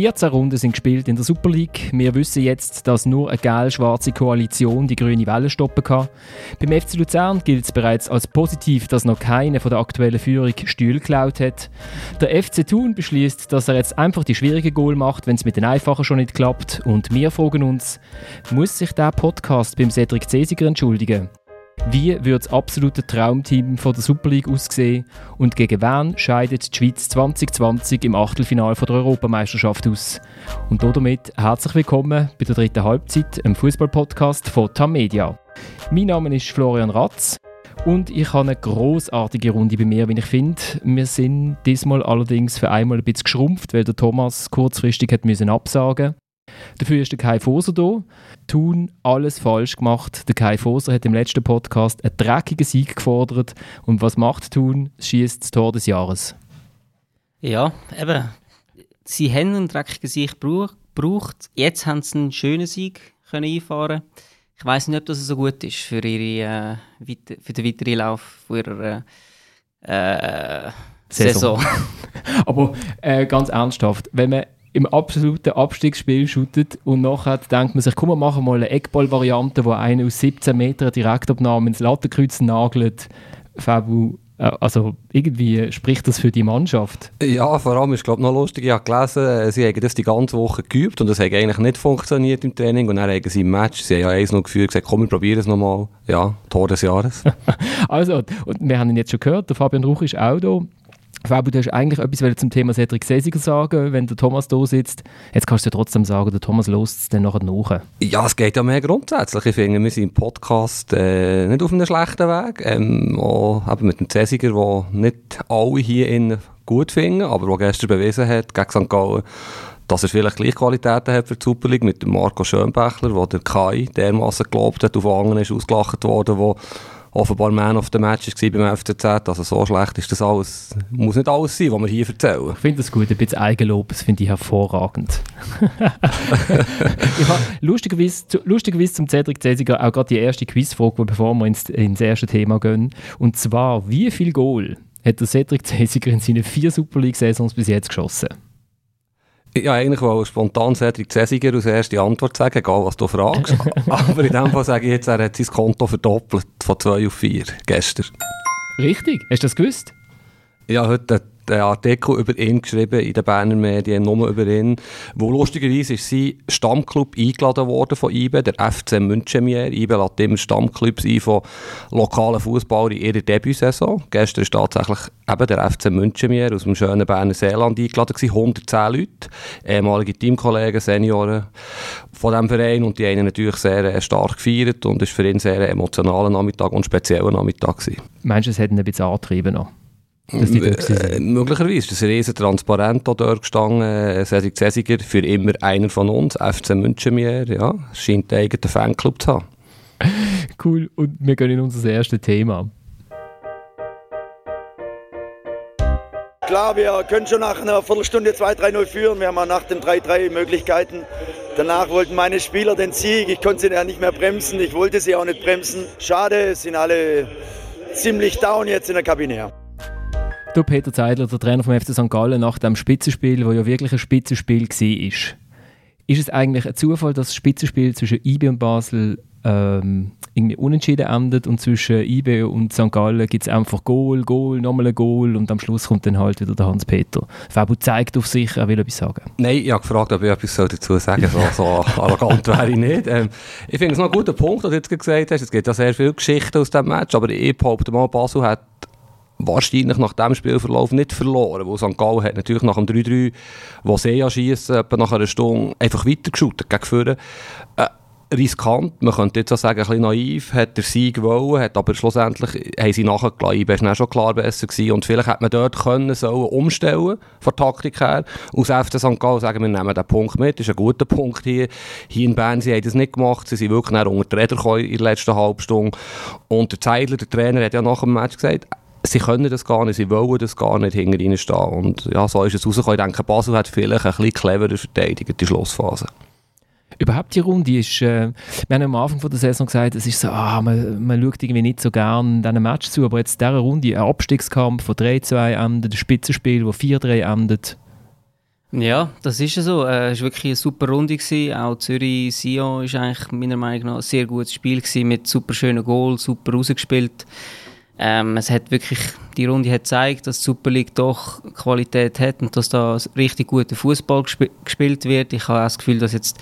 14 Runden sind gespielt in der Super League. Wir wissen jetzt, dass nur eine gelb-schwarze Koalition die grüne Welle stoppen kann. Beim FC Luzern gilt es bereits als positiv, dass noch keine von der aktuellen Führung Stühle geklaut hat. Der FC Thun beschließt, dass er jetzt einfach die schwierigen Goal macht, wenn es mit den einfachen schon nicht klappt. Und wir fragen uns, muss sich der Podcast beim Cedric Cesiger entschuldigen? Wie wird das absolute Traumteam von der Super League aussehen und gegen wen scheidet die Schweiz 2020 im Achtelfinale der Europameisterschaft aus? Und damit herzlich willkommen bei der dritten Halbzeit, im Fußball-Podcast von Tamedia. Mein Name ist Florian Ratz und ich habe eine großartige Runde bei mir, wie ich finde. Wir sind diesmal allerdings für einmal ein bisschen geschrumpft, weil der Thomas kurzfristig hat müssen absagen Dafür ist der Kai Foser da. Tun alles falsch gemacht. Der Kai Foser hat im letzten Podcast einen dreckigen Sieg gefordert. Und was macht Tun? Schießt das Tor des Jahres. Ja, eben. Sie haben einen dreckigen Sieg gebraucht. Jetzt haben sie einen schönen Sieg können einfahren Ich weiß nicht, ob das so gut ist für, ihre, äh, für den weiteren Lauf ihrer äh, Saison. Saison. Aber äh, ganz ernsthaft, wenn man im absoluten Abstiegsspiel shootet und nachher denkt man sich, komm, wir machen mal eine Eckball-Variante, wo einer aus 17 Metern Direktabnahme ins Lattenkreuz nagelt. Fabu, äh, also irgendwie spricht das für die Mannschaft. Ja, vor allem ist glaube noch lustig, ich habe gelesen, äh, sie haben das die ganze Woche geübt und das hat eigentlich nicht funktioniert im Training und dann haben sie im Match, sie haben ja eins noch geführt, gesagt, komm, wir probieren es nochmal. Ja, Tor des Jahres. also, und wir haben ihn jetzt schon gehört, der Fabian Ruch ist auch da. Fabio, du hast eigentlich etwas zum Thema Cedric Sesiger sagen, wenn der Thomas da sitzt. Jetzt kannst du ja trotzdem sagen, der Thomas lost es dann nachher nach. Ja, es geht ja mehr grundsätzlich. Ich finde, wir sind im Podcast äh, nicht auf einem schlechten Weg. Ähm, auch eben mit dem Cesiger, den nicht alle hier gut finden, aber der gestern bewiesen hat, gegen St. Gallen, dass er vielleicht gleich Qualitäten hat für die Super League mit dem Marco Schönbächler, wo der Kai dermaßen gelobt hat, auf anderen ist ausgelacht worden, wo offenbar Man of the Match war beim FCZ. Also so schlecht ist das alles, muss nicht alles sein, was wir hier erzählen. Ich finde das gut, ein bisschen Eigenlob, das finde ich hervorragend. ich habe lustigerweise, lustigerweise zum Cedric Cesiger auch gerade die erste Quizfrage, bevor wir ins, ins erste Thema gehen. Und zwar, wie viel Goal hat der Cedric Cesiger in seinen vier Super League-Saisons bis jetzt geschossen? Ja, eigentlich wollte spontan Cedric Cesiger als erste Antwort sagen, egal was du fragst. Aber in dem Fall sage ich jetzt, er hat sein Konto verdoppelt von 2 auf 4 gestern. Richtig, hast du das gewusst? Ja, heute einen Artikel über ihn geschrieben in den Berner Medien, nur über ihn. Wo lustigerweise ist sein Stammclub eingeladen worden von IBE, der FC Münchenmier. IBE lädt immer Stammclubs ein von lokalen Fußballern in ihrer Debütsaison. Gestern war tatsächlich eben der FC Münchenmier aus dem schönen Berner Seeland eingeladen gewesen, 110 Leute, ehemalige Teamkollegen, Senioren von diesem Verein und die ihn natürlich sehr äh, stark gefeiert und es war für ihn sehr emotionaler Nachmittag und spezieller Nachmittag gewesen. Meinst du, es hat ihn ein bisschen angetrieben noch? Dass die dort äh, möglicherweise. Das ist ein riesen Transparent dort gestanden. Äh, Cedric Cesiger für immer einer von uns. FC Münchenmier, ja. Scheint einen eigenen Fanclub zu haben. Cool. Und wir gehen in unser erstes Thema. Klar, wir können schon nach einer Viertelstunde 2-3-0 führen. Wir haben auch nach den 3-3 Möglichkeiten. Danach wollten meine Spieler den Sieg. Ich konnte sie ja nicht mehr bremsen. Ich wollte sie auch nicht bremsen. Schade, sind alle ziemlich down jetzt in der Kabine. Ja. Du, Peter Zeidler, der Trainer vom FC St. Gallen, nach dem Spitzenspiel, wo ja wirklich ein Spitzenspiel war, ist es eigentlich ein Zufall, dass das Spitzenspiel zwischen IB und Basel ähm, irgendwie unentschieden endet und zwischen IB und St. Gallen gibt es einfach Goal, Goal, nochmal ein Goal und am Schluss kommt dann halt wieder der Hans-Peter. Fabu zeigt auf sich, er will etwas sagen. Nein, ich habe gefragt, ob ich etwas dazu sagen soll. So, so arrogant wäre ich nicht. Ähm, ich finde es noch ein guter Punkt, was du jetzt gesagt hast. Es gibt ja sehr viele Geschichten aus diesem Match, aber ich behaupte mal, Basel hat wahrscheinlich nach dem Spielverlauf nicht verloren, weil St. Gallen hat natürlich nach dem 3-3, wo sie ja schiessen, nach einer Stunde einfach weitergeschaut gegen vorne. Äh, riskant, man könnte jetzt auch sagen, ein bisschen naiv, hat der Sieg gewollt, hat aber schlussendlich haben sie nachgelassen, IB war schon klar besser gewesen. Und vielleicht hätte man dort können sollen umstellen, von der Taktik her, aus FC St. Gallen sagen, wir nehmen den Punkt mit, das ist ein guter Punkt hier, hier in Bern, sie haben das nicht gemacht, sie sind wirklich unter die Räder in der letzten Halbstunde. Und der Zeidler, der Trainer, hat ja nach dem Match gesagt, sie können das gar nicht, sie wollen das gar nicht hinter ihnen stehen. Und ja, so ist es rausgekommen. Ich denke, Basel hat vielleicht ein bisschen cleverer verteidigt, die Schlussphase. Überhaupt die Runde ist, äh, wir haben am Anfang von der Saison gesagt, es ist so, ah, man, man schaut irgendwie nicht so gern diesen Match zu, aber jetzt dieser Runde, ein Abstiegskampf, wo 3-2 endet, ein Spitzenspiel, wo 4-3 endet. Ja, das ist so. Äh, es war wirklich eine super Runde. Gewesen. Auch Zürich-Sion war eigentlich meiner Meinung nach ein sehr gutes Spiel gewesen, mit super schönen Goals, super rausgespielt. Ähm, es hat wirklich, die Runde hat gezeigt, dass die Super League doch Qualität hat und dass da richtig guter Fußball gesp gespielt wird. Ich habe auch das Gefühl, dass jetzt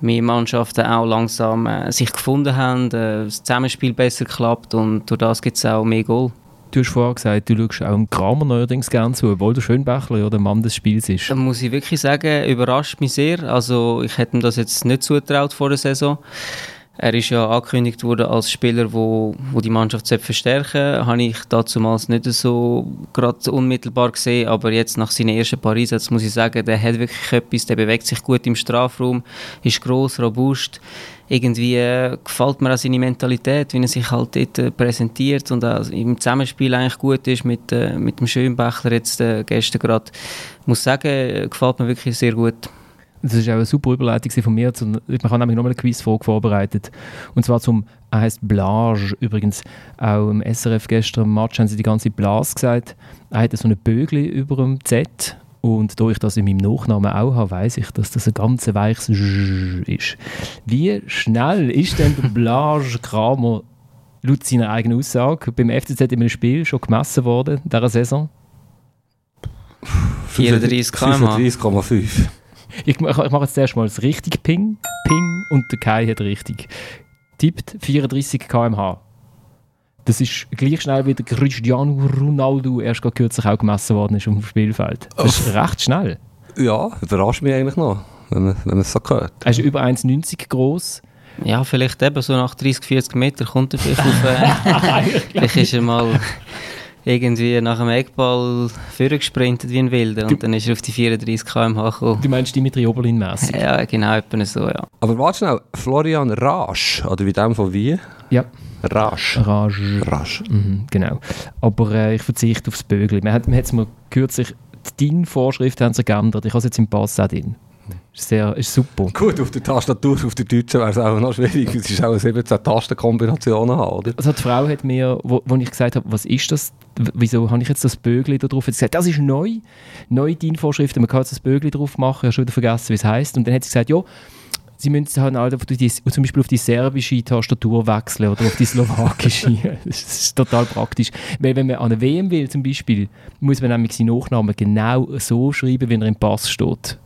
mehr Mannschaften auch langsam äh, sich gefunden haben, äh, das Zusammenspiel besser klappt und durch das gibt es auch mehr Goal. Du hast vorher gesagt, du schaust auch einen Kramer neuerdings gerne zu, obwohl der Schönbächler ja der Mann des Spiels ist. Da muss ich wirklich sagen, überrascht mich sehr. Also ich hätte ihm das jetzt nicht zutraut vor der Saison. Er ist ja angekündigt worden als Spieler, wo, wo die Mannschaft verstärken. Habe ich damals nicht so gerade unmittelbar gesehen, aber jetzt nach seinen ersten paar muss ich sagen, der hat wirklich etwas, der bewegt sich gut im Strafraum, ist groß, robust. Irgendwie äh, gefällt mir auch seine Mentalität, wie er sich halt dort äh, präsentiert und auch im Zusammenspiel eigentlich gut ist mit, äh, mit dem Schönbächler jetzt äh, gestern gerade. Ich muss sagen, äh, gefällt mir wirklich sehr gut. Das ist auch eine super Überleitung von mir. Zu, man hat nämlich nochmal eine Quizfrage vorbereitet. Und zwar zum, er heißt Blage übrigens. Auch im SRF gestern im Match haben sie die ganze Blas gesagt. Er hat so eine Bögli über dem Z. Und da ich das in meinem Nachnamen auch habe, weiß ich, dass das ein ganz weiches J ist. Wie schnell ist denn der Blage Kramer laut seiner eigenen Aussage beim FCZ in einem Spiel schon gemessen worden, in dieser Saison? 34 km/h. 35,5. Ich, mache jetzt erstmal das richtige Ping, Ping und der Kai hat richtig. Tippt 34 km/h. Das ist gleich schnell wie der Cristiano Ronaldo erst gerade kürzlich auch gemessen worden ist auf dem Spielfeld. Das ist recht schnell. Ja, überrascht mich eigentlich noch, wenn man, wenn man es so hört. Er ist über 1,90 groß. Ja, vielleicht eben so nach 30, 40 Metern kommt er vielleicht auf... Äh, vielleicht ist er mal irgendwie nach dem Eckball vorgesprintet wie ein Wilder und dann ist er auf die 34 km/h gekommen. Du meinst Dimitri Oberlin-mässig? Ja, genau, etwa so, ja. Aber warte schnell, Florian Rasch, oder wie dem von wie? Ja. Rasch. Rage. Rasch. Mhm, genau. Aber äh, ich verzichte aufs Bögli. Man hat hat's mir kürzlich, die DIN-Vorschrift haben sie geändert. Ich habe es jetzt im Pass auch drin. Sehr, ist super. Gut, auf der Tastatur, auf der deutschen wäre es auch noch schwierig. Es ist auch eine 17 Tastenkombinationen haben, oder? Also die Frau hat mir, wo, wo ich gesagt habe, was ist das, wieso habe ich jetzt das Bögli da drauf, hat sie gesagt, das ist neu, neue DIN-Vorschriften, man kann jetzt das Bögli drauf machen, ich habe schon wieder vergessen, wie es heisst. Und dann hat sie gesagt, ja, sie müssen halt auf die, zum Beispiel auf die serbische Tastatur wechseln oder auf die slowakische. das ist total praktisch. Weil wenn man an eine WM will zum Beispiel, muss man nämlich seinen Nachnamen genau so schreiben, wie er im Pass steht.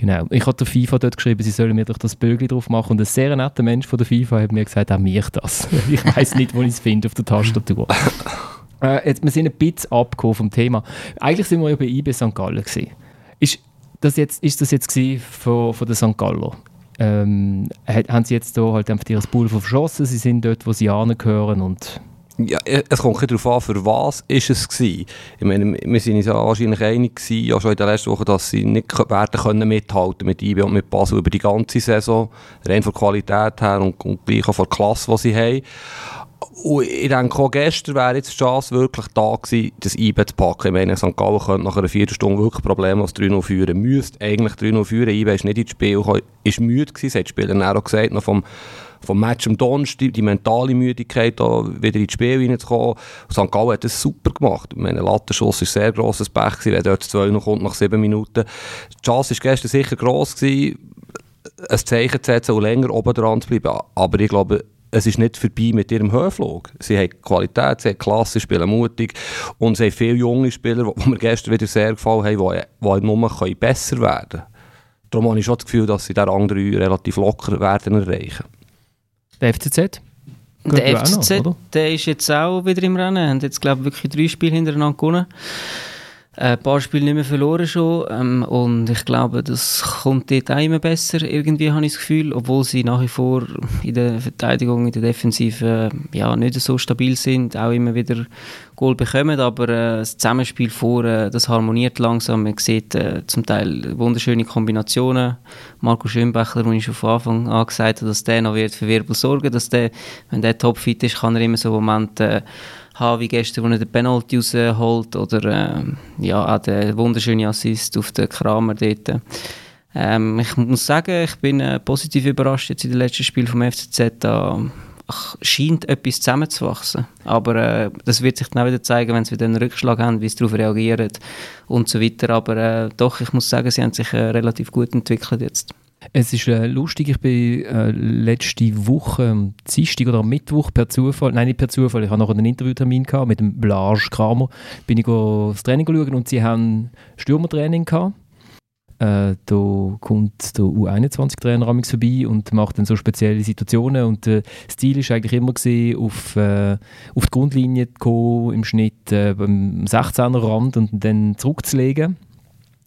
Genau. Ich habe der FIFA dort geschrieben, sie sollen mir doch das Bögli drauf machen. Und ein sehr netter Mensch von der FIFA hat mir gesagt, auch mir das. ich weiß nicht, wo ich es finde auf der Tastatur. äh, jetzt, wir sind ein bisschen abgekommen vom Thema. Eigentlich sind wir ja bei IB St. Gallen. Gewesen. Ist das jetzt, ist das jetzt von, von den St. Galler? Ähm, haben sie jetzt da halt einfach ihr Pulver verschossen, sie sind dort, wo sie angehören und Ja, es kommt darauf an, für was ist es gewesen. Ich meine, wir sind uns ja wahrscheinlich einig gewesen, ja schon in der letzten Woche, dass sie nicht werden können mithalten mit IB und mit Basel über die ganze Saison, rein von der Qualität her und, und gleich auch von der Klasse, die sie haben. Und ich denke auch gestern wäre jetzt die Chance wirklich da gewesen, das IB zu packen. Ich meine, St. Gallen könnte nach einer Viertelstunde wirklich problemlos 3-0 führen. Müsste eigentlich 3-0 führen. IB ist nicht ins Spiel gekommen, ist müde gewesen, das hat die Spieler auch gesagt, noch vom, vom Match am Donnerstag, die mentale Müdigkeit, da wieder ins Spiel reinzukommen. St. Gallen hat das super gemacht. Ich meine, Lattenschuss war sehr grosses Pech, gewesen, wenn dort 2 noch kommt nach 7 Minuten. Die Chance war gestern sicher gross gewesen, ein Zeichen zu setzen und länger oben dran zu bleiben. Aber ich glaube, es ist nicht vorbei mit ihrem Höhenflug. Sie haben Qualität, sie haben Klasse, spielen mutig und sie haben viele junge Spieler, die mir gestern wieder sehr gefallen haben, die, die nur können besser werden können. Darum habe ich schon das Gefühl, dass sie den anderen relativ locker werden erreichen. Der FCZ? Der noch, FCZ, oder? der ist jetzt auch wieder im Rennen. Haben jetzt, glaube ich, wirklich drei Spiele hintereinander gewonnen. Äh, Ein paar Spiele nicht mehr verloren schon. Ähm, und ich glaube, das kommt dort auch immer besser, irgendwie habe ich das Gefühl. Obwohl sie nach wie vor in der Verteidigung, in der Defensive äh, ja, nicht so stabil sind, auch immer wieder Goal bekommen. Aber äh, das Zusammenspiel vorne, das harmoniert langsam. Man sieht äh, zum Teil wunderschöne Kombinationen. Marco Schönbecher, den ich schon von Anfang an gesagt habe, dass der noch wird für Wirbel sorgen dass der, wenn der topfit ist, kann er immer so Momente haben wie gestern, wo er den Penalty rausholt oder ähm, ja, auch der wunderschöne Assist auf den Kramer dort. Ähm, ich muss sagen, ich bin äh, positiv überrascht jetzt in den letzten Spiel vom FCZ. Da scheint etwas zusammenzuwachsen. Aber äh, das wird sich dann auch wieder zeigen, wenn sie wieder einen Rückschlag haben, wie sie darauf reagieren und so weiter. Aber äh, doch, ich muss sagen, sie haben sich äh, relativ gut entwickelt jetzt. Es ist äh, lustig, ich bin äh, letzte Woche, am Dienstag oder Mittwoch per Zufall, nein nicht per Zufall, ich hatte noch einen Interviewtermin gehabt mit dem Blage Kramer, bin ich das Training schauen und sie haben Stürmertraining gehabt. Äh, da kommt der U21-Trainer vorbei und macht dann so spezielle Situationen und äh, das Ziel ist eigentlich immer gewesen, auf, äh, auf die Grundlinie zu kommen, im Schnitt äh, beim 16er Rand und dann zurückzulegen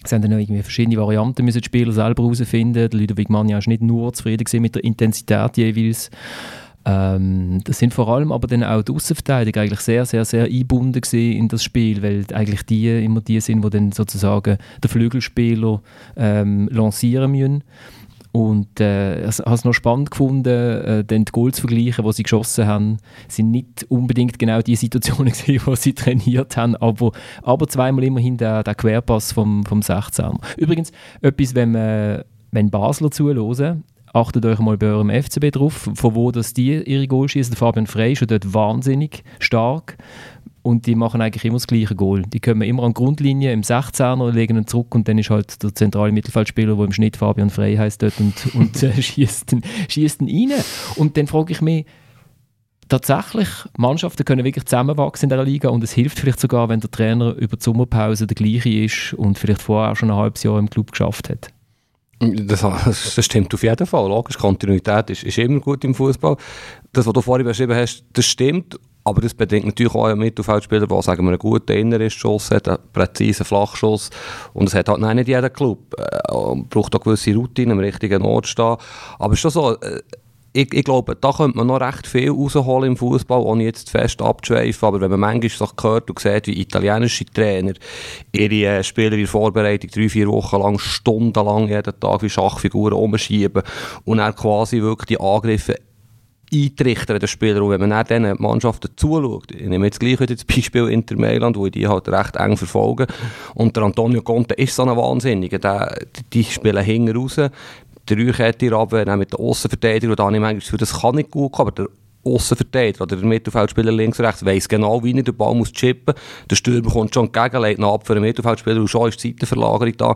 Sie haben dann irgendwie verschiedene Varianten müssen die Spieler selber herausfinden. Der Ludovic Magna war nicht nur zufrieden mit der Intensität jeweils. Ähm, das sind vor allem aber dann auch die Außenverteidiger eigentlich sehr, sehr, sehr eingebunden in das Spiel, weil eigentlich die immer die sind, die dann sozusagen den Flügelspieler ähm, lancieren müssen. Und äh, ich habe es noch spannend gefunden, äh, dann die Goals zu vergleichen, die sie geschossen haben, sind nicht unbedingt genau die Situationen gewesen, die sie trainiert haben, aber, aber zweimal immerhin der, der Querpass vom, vom 16 Übrigens, etwas, wenn, man, wenn Basler zuhören, achtet euch mal bei eurem FCB drauf, von wo das die ihre Goal schießen. Fabian Frey ist dort wahnsinnig stark und die machen eigentlich immer das gleiche Goal. Die kommen immer an die Grundlinie im 16er, legen ihn zurück und dann ist halt der zentrale Mittelfeldspieler, der im Schnitt Fabian Frey heißt dort und, und äh, schießt, ihn, schießt ihn rein. Und dann frage ich mich, tatsächlich, Mannschaften können wirklich zusammenwachsen in dieser Liga und es hilft vielleicht sogar, wenn der Trainer über die Sommerpause der gleiche ist und vielleicht vorher schon ein halbes Jahr im Club geschafft hat. Das, das, stimmt auf jeden Fall. Logisch, Kontinuität ist, ist immer gut im Fußball. Das, was du vorhin beschrieben hast, das stimmt. Aber das bedingt natürlich auch einen Mittelfeldspieler, der sagen wir, einen guten inneren Schuss hat, einen präzisen Flachschuss. Und das hat halt nicht jeder Club. Äh, braucht auch gewisse Routine, am richtigen Ort stehen. Aber ist schon so, äh, ich, ich, glaube, da könnte man noch recht viel rausholen im Fußball, ohne jetzt fest abzuschweifen. Aber wenn man manchmal so hört und sieht, wie italienische Trainer ihre äh, Spieler in Vorbereitung drei, vier Wochen lang, stundenlang jeden Tag wie Schachfiguren umschieben und dann quasi wirklich die Angriffe eintrichtern, den Spieler. Und wenn man dann diesen Mannschaften zuschaut, ich nehme jetzt gleich wieder das Beispiel Inter Mailand, wo ich die halt recht eng verfolge, und der Antonio Conte ist so ein Wahnsinniger, der, die spielen hinten raus, die Dreikette runter, mit den Aussenverteidiger, und da habe ich das kann nicht gut kommen, aber der Aussenverteidiger oder der Mittelfeldspieler links rechts weiss genau, wie er den Ball muss chippen. Der Stürmer kommt schon entgegen, legt ihn ab für den Mittelfeldspieler und schon ist die Seitenverlagerung da.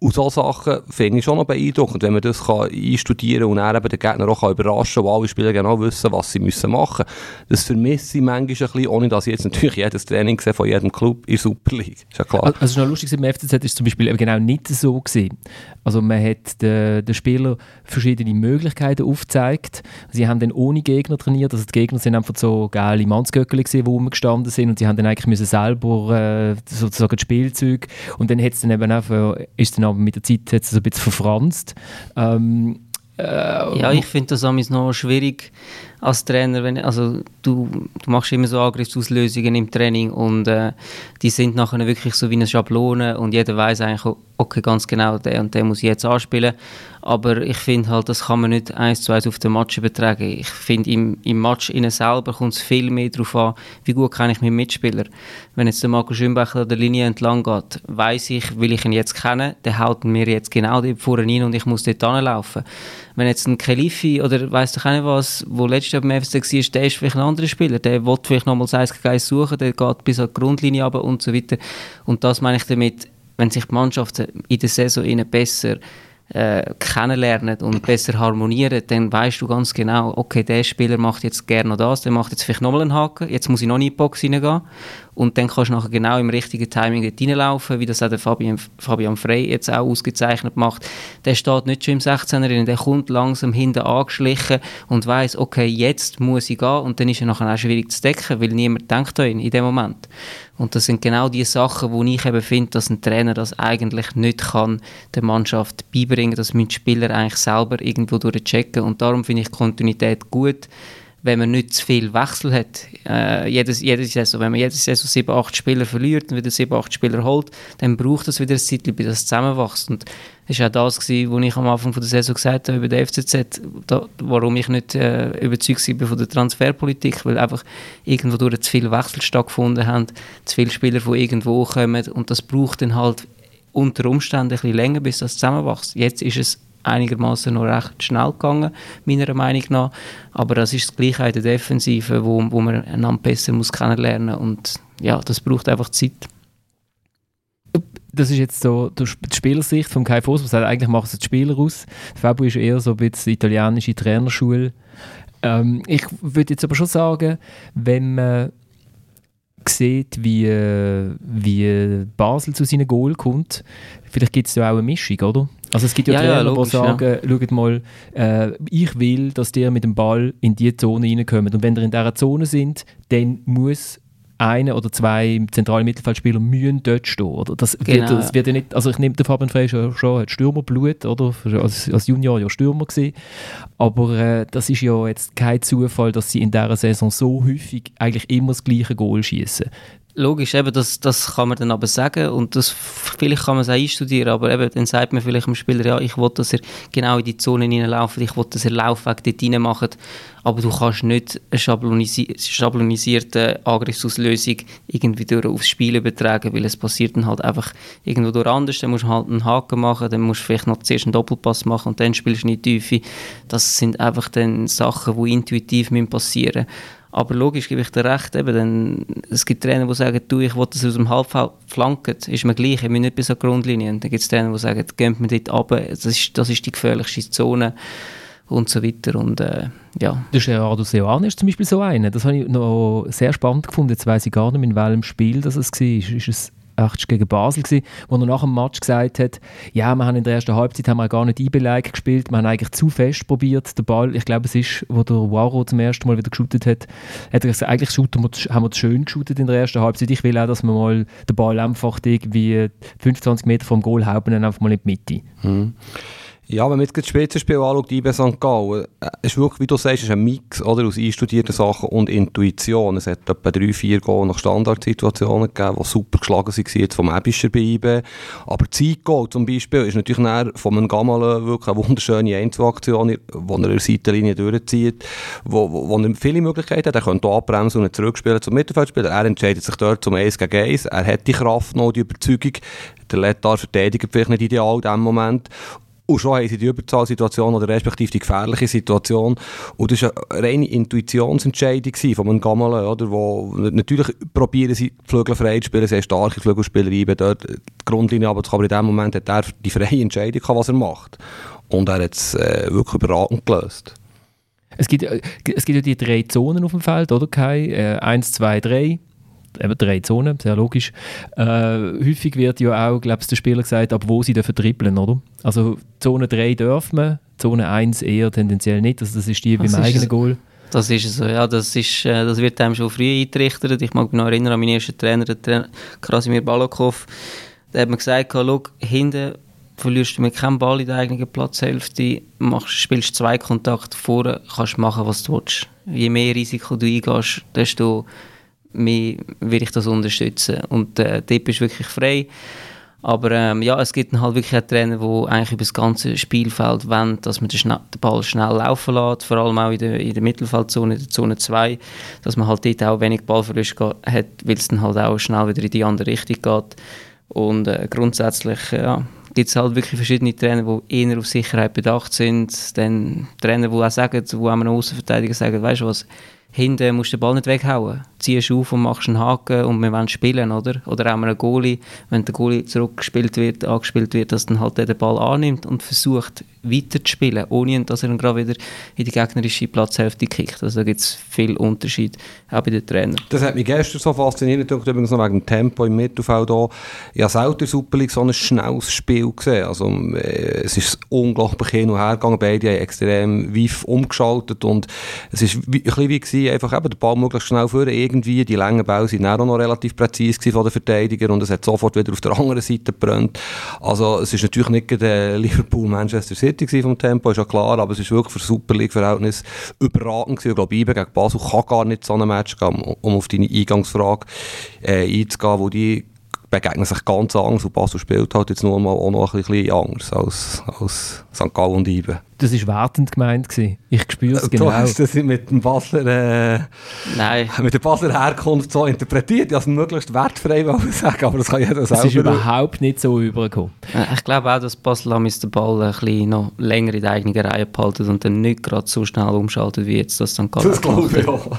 Und solche Sachen finde ich schon noch beeindruckend, wenn man das kann einstudieren kann und dann eben den Gegner auch überraschen kann, wo alle Spieler genau wissen, was sie müssen machen müssen. Das vermisse ich manchmal ein bisschen, ohne dass ich jetzt natürlich jedes Training sehe von jedem Club in Super League. Ist ja klar. Also, also noch lustig, beim FCZ ist es zum Beispiel genau nicht so gewesen. Also man hat den, den Spieler verschiedene Möglichkeiten aufgezeigt. Sie haben dann ohne Gegner trainiert, also die Gegner sind einfach so geile Mannsgöckeli gewesen, die rumgestanden sind und sie haben dann eigentlich müssen selber äh, sozusagen das Spielzeug und dann hat es dann eben auch, ist dann aber mit der Zeit hat es ein bisschen verfranst. Ähm, äh, ja, ich finde das noch schwierig als Trainer, wenn, also du, du machst immer so Angriffsauslösungen im Training und äh, die sind nachher wirklich so wie eine Schablone und jeder weiß eigentlich, okay, ganz genau, der und der muss ich jetzt anspielen. Aber ich finde halt, das kann man nicht eins zu eins auf den Match übertragen. Ich finde, im, im Match innen selber kommt es viel mehr darauf an, wie gut kann ich meinen Mitspieler. Wenn jetzt der Marco Schönbecher an der Linie entlang geht, weiß ich, will ich ihn jetzt kennen, der haut mir jetzt genau dort vorne rein und ich muss dort hinlaufen. Wenn jetzt ein Kalifi oder weiss doch auch nicht was, wo letztes Jahr beim FC war, der ist vielleicht ein anderer Spieler, der will vielleicht nochmal eins gegen suchen, der geht bis an die Grundlinie runter und so weiter. Und das meine ich damit, wenn sich die Mannschaften in der Saison besser äh, kennenlernen und besser harmonieren, dann weißt du ganz genau, okay, der Spieler macht jetzt gerne noch das, der macht jetzt vielleicht nochmal einen Haken, jetzt muss ich noch in die Box reingehen und dann kannst du nachher genau im richtigen Timing reinlaufen, wie das auch der Fabian, Fabian Frey jetzt auch ausgezeichnet macht. Der steht nicht schon im 16er, der kommt langsam hinten angeschlichen und weiß, okay, jetzt muss ich gehen und dann ist er nachher auch schwierig zu decken, weil niemand denkt an ihn in dem Moment. Und das sind genau die Sachen, wo ich eben finde, dass ein Trainer das eigentlich nicht kann, der Mannschaft beibringen. Das müssen die Spieler eigentlich selber irgendwo durchchecken. Und darum finde ich Kontinuität gut wenn man nicht zu viel Wechsel hat. Äh, jedes, jede Saison, wenn man jede Saison 7, 8 Spieler verliert und wieder 7, 8 Spieler holt, dann braucht es wieder ein Zeit, bis das zusammenwächst. Und das war auch das, was ich am Anfang der Saison gesagt habe über den FCZ, da, warum ich nicht äh, überzeugt war von der Transferpolitik, weil einfach irgendwo durch zu viele Wechsel stattgefunden haben, zu viele Spieler von irgendwo kommen und das braucht dann halt unter Umständen ein bisschen länger, bis das zusammenwächst. Jetzt ist es einigermaßen noch recht schnell gegangen, meiner Meinung nach. Aber das ist das Gleiche in der Defensive, wo, wo man einander besser muss kennenlernen muss. Und ja, das braucht einfach Zeit. Das ist jetzt so die Spielersicht von Kai Voss, was sagt, eigentlich machen es die Spieler aus. Fabio ist eher so ein bisschen italienische Trainerschule. Ähm, ich würde jetzt aber schon sagen, wenn man sieht, wie, wie Basel zu seinem Goal kommt, vielleicht gibt es ja auch eine Mischung, oder? Also es gibt ja, ja Trainer, ja, logisch, die sagen, ja. schaut mal, äh, ich will, dass der mit dem Ball in die Zone reinkommt. Und wenn ihr in dieser Zone sind, dann muss einer oder zwei zentrale Mittelfeldspieler müssen dort stehen. Oder? Das, genau. wird, das wird ja nicht, also ich nehme den Fabian Frey schon, schon hat Stürmerblut, oder? Als, als Junior ja Stürmer gewesen. Aber äh, das ist ja jetzt kein Zufall, dass sie in dieser Saison so häufig eigentlich immer das gleiche Goal schießen logisch, eben, das, das kann man dann aber sagen und das, vielleicht kann man es auch einstudieren, aber eben, dann sagt man vielleicht dem Spieler, ja, ich will, dass er genau in die Zone hineinlauft, ich will, dass er Laufweg dort rein macht, aber du kannst nicht eine schablonisi schablonisierte Angriffsauslösung irgendwie durch aufs Spiel übertragen, weil es passiert dann halt einfach irgendwo durch anders, dann musst du halt einen Haken machen, dann musst du vielleicht noch zuerst einen Doppelpass machen und dann spielst du in die Tiefe. Das sind einfach dann Sachen, die intuitiv passieren müssen. Aber logisch gebe ich dir recht, eben, denn es gibt Trainer, die sagen, du, ich will, dass er aus dem Halbfeld flankt, ist mir gleich, ich bin nicht bis zur Grundlinie. Und dann gibt es Trainer, die sagen, geht mir dort runter, das ist, das ist die gefährlichste Zone und so weiter. Und, äh, ja. Der Gerardo Seoane ist zum Beispiel so einer. Das habe ich noch sehr spannend gefunden. Jetzt weiß ich gar nicht, in welchem Spiel das war. Ist es 80 gegen Basel gewesen, wo er nach dem Match gesagt hat, ja, wir haben in der ersten Halbzeit haben wir gar nicht Einbelag gespielt, wir haben eigentlich zu fest probiert, den Ball, ich glaube es ist, wo der Waro zum ersten Mal wieder geshootet hat, hat er gesagt, eigentlich haben wir, schön geshootet in der ersten Halbzeit, ich will auch, dass wir mal den Ball einfach irgendwie 25 Meter vom Goal halten und einfach mal in die Mitte. Mhm. Ja, wenn man jetzt das Spitzenspiel anschaut, IB St. Gallen, äh, ist wirklich, wie du sagst, ist ein Mix oder, aus einstudierten Sachen und Intuition. Es hat etwa drei, vier Goal nach Standardsituationen gegeben, die super geschlagen waren jetzt vom Ebischer bei IB. Aber Zeitgoal zum Beispiel ist natürlich näher von einem Gamalen wirklich eine wunderschöne Einzelaktion, die er in der Seitenlinie durchzieht, wo, wo, wo er viele Möglichkeiten hat. Er könnte abbremsen und zurückspielen zum Mittelfeldspieler. Er entscheidet sich dort zum 1 gegen 1. Er hat die Kraft noch, die Überzeugung. Der Lettar verteidigt vielleicht nicht ideal in diesem Moment. Und schon haben sie die Überzahlsituation oder respektive die gefährliche Situation. Und das war eine reine Intuitionsentscheidung von einem Gamelen, oder? Wo natürlich probieren sie, die Flügel frei zu spielen, haben starke Flügelspieler rein, dort die Grundlinie, aber in dem Moment hat er die freie Entscheidung gehabt, was er macht. Und er hat es äh, wirklich überragend gelöst. Es gibt, äh, es gibt ja die drei Zonen auf dem Feld, oder Kai? Äh, eins, zwei, drei eben drei Zonen, sehr logisch. Äh, häufig wird ja auch, glaube ich, der Spieler gesagt, ab wo sie dürfen dribbeln, oder? Also Zone 3 dürfen wir, Zone 1 eher tendenziell nicht, also das ist die das beim eigenen es. Goal. Das ist so, ja, das, ist, äh, das wird einem schon früh eingerichtet. Ich mag mich noch erinnern an meinen ersten Trainer, den Trainer Krasimir Balakov. Der hat mir gesagt, schau, hinten verlierst du mit keinem Ball in der eigenen Platzhälfte, machst, spielst zwei Kontakte vorne, kannst machen, was du willst. Je mehr Risiko du eingehst, desto mehr will ich das unterstützen. Und äh, der Tipp ist wirklich frei. Aber ähm, ja, es gibt halt wirklich Trainer, die eigentlich über das ganze Spielfeld wollen, dass man den, den, Ball schnell laufen lässt, vor allem auch in der, in der Mittelfeldzone, in der Zone 2, dass man halt dort auch wenig Ballverlust hat, weil es dann halt auch schnell wieder in die andere Richtung geht. Und äh, grundsätzlich ja, gibt es halt wirklich verschiedene Trainer, die eher auf Sicherheit bedacht sind. Dann Trainer, die auch sagen, auch einem Außenverteidiger sagen, weißt du was, hinten musst du den Ball nicht weghauen. Ziehst auf und machst einen Haken und wir wollen spielen, oder? Oder auch einen Goalie, wenn der Goalie zurückgespielt wird, angespielt wird, dass dann halt der den Ball annimmt und versucht weiterzuspielen, ohne dass er dann gerade wieder in die gegnerische Platzhälfte kickt. Also da gibt es viel Unterschied, auch bei den Trainern. Das hat mich gestern so fasziniert, übrigens noch wegen dem Tempo im Mittelfeld auch. Ich habe selten Super League so ein schnelles Spiel gesehen. Also äh, es ist unglaublich hin und her gegangen, beide haben extrem wief umgeschaltet und es ist ein bisschen wie gewesen, einfach eben den Ball möglichst schnell führen, irgendwie, die langen Bälle sind auch noch relativ präzise von den Verteidigern und es hat sofort wieder auf der anderen Seite gebrannt. Also es ist natürlich nicht der Liverpool-Manchester City City vom Tempo, ist ja klar, aber es ist wirklich für Super League-Verhältnis überragend gewesen. Ich glaube, IBE gegen Basel kann gar nicht so ein Match geben, um auf deine Eingangsfrage äh, einzugehen, wo die begegnen sich ganz anders und Basel spielt halt jetzt nur mal auch noch ein bisschen anders als, als St. Gallen und Ibe. Das war wertend gemeint. Gewesen. Ich spüre es genau. Du hast das mit dem Basler, äh, Nein. mit der Basler Herkunft so interpretiert, dass es möglichst wertfrei sagen, aber das kann jeder Das selber. ist überhaupt nicht so übergekommen. Äh, Ich glaube auch, dass Basel am den Ball ein bisschen noch länger in der eigenen Reihe behalten und dann nicht gerade so schnell umschaltet, wie jetzt das St. Gallen Das glaube ich auch.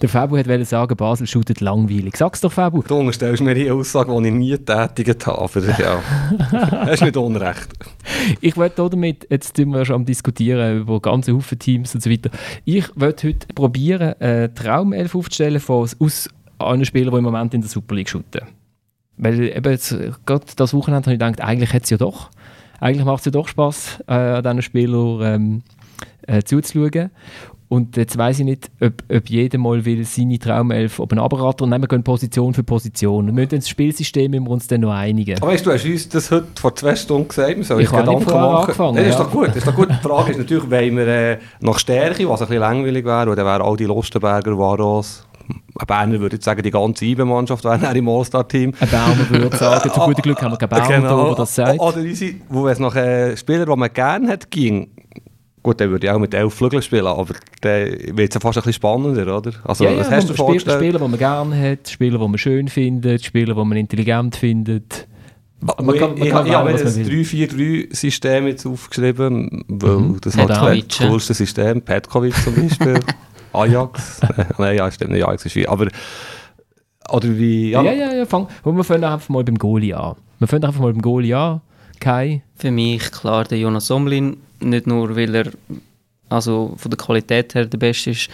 Der Fabu wollte sagen, Basel shootet langweilig. Sag's doch, Fabu. Du unterstellst mir hier Aussage, die ich nie getätigt habe, aber ja, hast nicht Unrecht. Ich wollte damit, jetzt sind wir schon am diskutieren über ganze Haufen Teams und so weiter. Ich wollte heute probieren, eine Traumelf aufzustellen von, aus allen Spielern, die im Moment in der Super League shooten. Weil eben jetzt, gerade das Wochenende habe ich gedacht, eigentlich hat es ja doch, eigentlich macht es ja doch Spass, äh, an diesen Spielern ähm, äh, zuzuschauen. Und jetzt weiss ich nicht, ob, ob jeder mal will seine Traumelf oben runterraten und dann wir gehen Position für Position. Wir müssen das Spielsystem müssen wir uns dann noch einigen. Aber weißt du, hast uns das heute vor zwei Stunden gesagt, wir sollen Ich habe nicht vorher angefangen, Nein, das ist ja. doch gut, das ist doch gut. Die Frage ist natürlich, wollen wir äh, nach Stärke, was ein bisschen langweilig wäre, oder wären all die Lustenberger, Varos, ein Berner würde jetzt sagen, die ganze IBE-Mannschaft wäre im All-Star-Team. Ein Berner würde sagen, zu gutem Glück haben wir keinen Berner, Genau. der das sagt. Oder unsere, wo es nach äh, Spielern, die man gerne hat, ging. Gut, dann würde ich auch mit elf Flügeln spielen, aber dann wird es ja fast ein bisschen spannender, oder? Also, ja, ja, was hast du Spiel, vorgestellt? Spieler, die man gerne hat, Spieler, die man schön findet, Spieler, die man intelligent findet. Man kann- man ich, kann ich, habe wählen, mir was das man will. 3-4-3-System jetzt aufgeschrieben, weil Mhm. das Petkovic, das coolste System, Petkovic zum Beispiel, Ajax, nein, ja, stimmt nicht, Ajax ist wie, aber, oder wie, Ja, ja, ja, ja. fang, und wir fangen einfach mal beim Goalie an. Wir fangen einfach mal beim Goalie an. Kai, Für mich klar der Jonas Somlin, nicht nur weil er also von der Qualität her der Beste ist,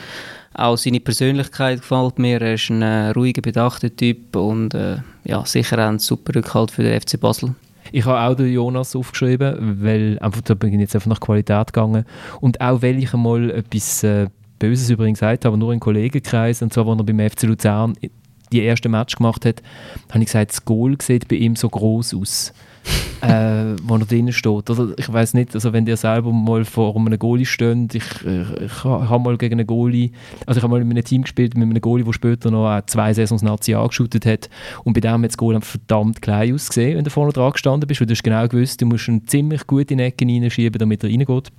auch seine Persönlichkeit gefällt mir. Er ist ein äh, ruhiger, bedachter Typ und äh, ja, sicher auch ein super Rückhalt für den FC Basel. ich habe auch den Jonas aufgeschrieben, weil einfach, da bin ich jetzt einfach nach Qualität gegangen. Und auch weil ich einmal etwas äh, Böses über ihn gesagt habe, nur in Kollegenkreis, und zwar, als er beim FC Luzern die erste Match gemacht hat, habe ich gesagt, das Goal sieht bei ihm so groß aus. Äh, wo er drinnen steht. Oder ich weiß nicht, also wenn ihr selber mal vor einem Goalie steht, ich, ich, ich habe mal gegen einen Goalie, also ich habe mal mit einem Team gespielt, mit einem Goalie, der später noch äh, zwei Saisons Nazi angeschootet hat und bei dem hat das Goal verdammt klein ausgesehen, wenn du vorne dran gestanden bist, weil du hast genau gewusst, du musst ihn ziemlich gut in die reinschieben, damit er reingeht.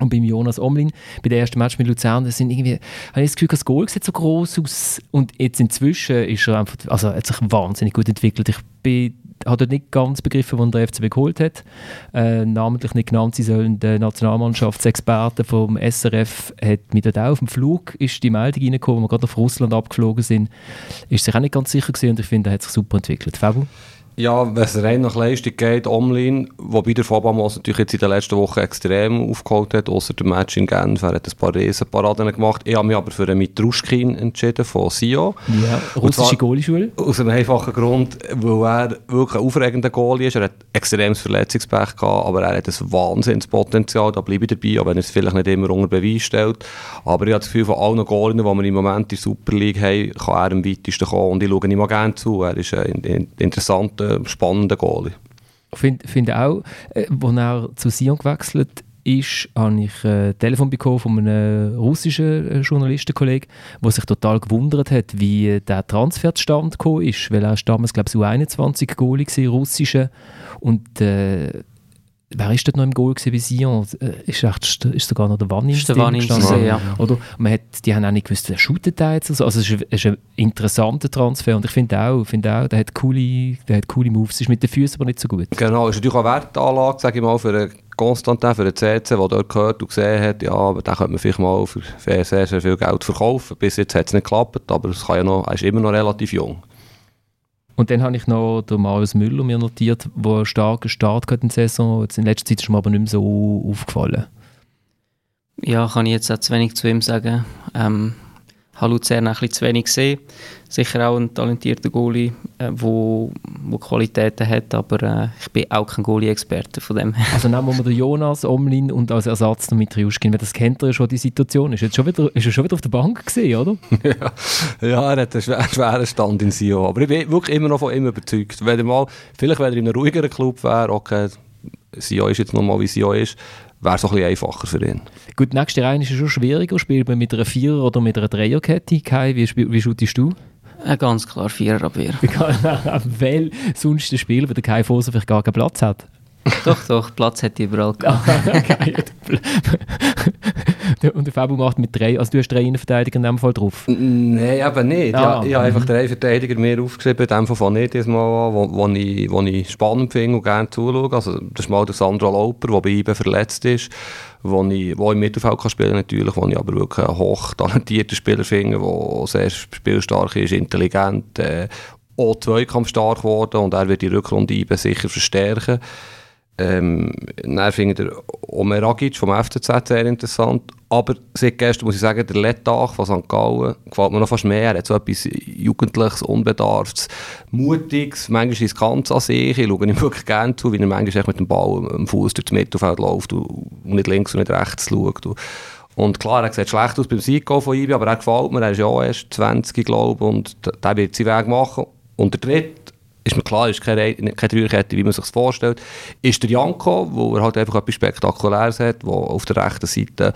Und beim Jonas Omlin, bei der ersten Match mit Luzern, das sind irgendwie, habe ich das Gefühl, das Goal sieht so groß aus. Und jetzt inzwischen ist er einfach, also er hat sich wahnsinnig gut entwickelt. Ich bin, habe dort nicht ganz begriffen, wann der FCB geholt hat. Äh, namentlich nicht genannt, sie sollen der Nationalmannschaftsexperte vom SRF hat dort auch auf dem Flug ist die Meldung reingekommen, wo wir gerade auf Russland abgeflogen sind. Ist sich auch nicht ganz sicher gewesen und ich finde, er hat sich super entwickelt. Fabu? Ja, wenn es rein nach Leistung geht, online, wobei der Fabamos natürlich jetzt in den letzten Wochen extrem aufgeholt hat, außer dem Match in Genf, er hat ein paar Riesenparaden gemacht. Ich habe mich aber für einen Mitruschkin entschieden von Sio. Ja, russische Goalie-Schule. Aus einem einfachen Grund, weil er wirklich ein aufregender Goalie ist. Er hat extremes Verletzungspech gehabt, aber er hat ein Wahnsinnspotenzial, da bleibe ich dabei, auch wenn er es vielleicht nicht immer unter Beweis stellt. Aber ich habe das Gefühl, von allen Goalien, die wir im Moment in der Super League haben, kann er am weitesten kommen und ich schaue ihm mal gerne zu. Er ist ein in- interessanter, spannender Goalie. Ich finde find auch, äh, als er zu Sion gewechselt ist, habe ich äh, ein Telefon bekommen von einem russischen äh, Journalistenkollegen, der sich total gewundert hat, wie äh, der Transfer zustande gekommen ist, weil er damals, glaube ich, U21 Goalie gewesen, russische und äh, Wer ist dort noch im Goal gewesen bei Sion? Äh, Ist, echt, ist sogar noch der der drin Wannin gestanden? ja. Oder? Man hat, die haben auch nicht gewusst, wer shootet da jetzt. oder so. Also es ist, ein- es ist ein interessanter Transfer und ich finde auch, finde auch, der hat coole, der hat coole Moves. Ist mit den Füßen aber nicht so gut. Genau, ist natürlich auch eine Wertanlage, sage ich mal, für einen Konstantin, für einen CC, der dort gehört und gesehen hat, ja, aber den könnte man vielleicht mal für sehr, sehr, sehr viel Geld verkaufen. Bis jetzt hat es nicht geklappt, aber es kann ja noch, er ist immer noch relativ jung. Und dann habe ich noch den Marius Müller mir notiert, der einen starken Start hatte in der Saison. Jetzt in letzter Zeit ist mir aber nicht mehr so aufgefallen. Ja, kann ich jetzt auch zu wenig zu ihm sagen. Ähm, habe Luzern auch ein bisschen zu wenig gesehen. Sicher auch ein talentierter Goalie, der äh, wo, wo Qualitäten hat, aber äh, ich bin auch kein Goalie-Experte von dem her. Also nehmen wir den Jonas Omlin und als Ersatz noch mit Riuschkin, weil das kennt er ja schon, die Situation. Ist, jetzt schon wieder, ist er schon wieder auf der Bank gesehen, oder? Ja, er hat einen schweren, Stand in Sion, aber ich bin wirklich immer noch von ihm überzeugt. Wenn er mal, vielleicht wenn er in einem ruhigeren Club wäre, okay, Sion ist jetzt noch mal wie Sion ist, wäre es ein bisschen einfacher für ihn. Gut, nächste Reihe ist ja schon schwieriger. Spielt man mit einer Vierer- oder mit einer Dreierkette? Kai, wie, spiel- wie shootest du? Ein ganz klar Viererabwehr. Weil sonst der Spiel, wo der Kai Foser vielleicht gar keinen Platz hat. doch, doch, Platz hätte ich überall gehabt. Und der Fabu macht mit drei, also du hast drei Innenverteidiger in dem Fall drauf? Nein, eben nicht. Ah, ja, ich habe einfach drei Verteidiger mir aufgeschrieben, dem von nicht Mal wo, wo, ich, wo ich spannend finde und gerne zuschaue. Also, das ist mal der Sandro Lauper, der bei IBE verletzt ist, wo ich wo im Mittelfeld kann spielen natürlich, wo ich aber wirklich einen hochtalentierten Spieler finde, der sehr spielstark ist, intelligent, äh, auch zweikampfstark geworden und er wird die Rückrunde IBE sicher verstärken. Ähm, dann finde ich Omer Agic vom FCZ sehr interessant. Aber seit gestern muss ich sagen, der Lettach von St. Gallen gefällt mir noch fast mehr. Er hat so etwas Jugendliches, Unbedarftes, Mutiges, manchmal riskant an sich. Ich schaue ihm wirklich gerne zu, wie er manchmal mit dem Ball am Fuß durch das Mittelfeld läuft und nicht links und nicht rechts schaut. Und klar, er sieht schlecht aus beim Sieg von Ibi, aber er gefällt mir. Er ist ja auch erst 20, glaube ich, und der wird seinen Weg machen. Und der dritte, ist mir klar, ist keine, keine Dreierkette, wie man sich vorstellt, ist der Janko, wo er halt einfach etwas Spektakuläres hat, wo auf der rechten Seite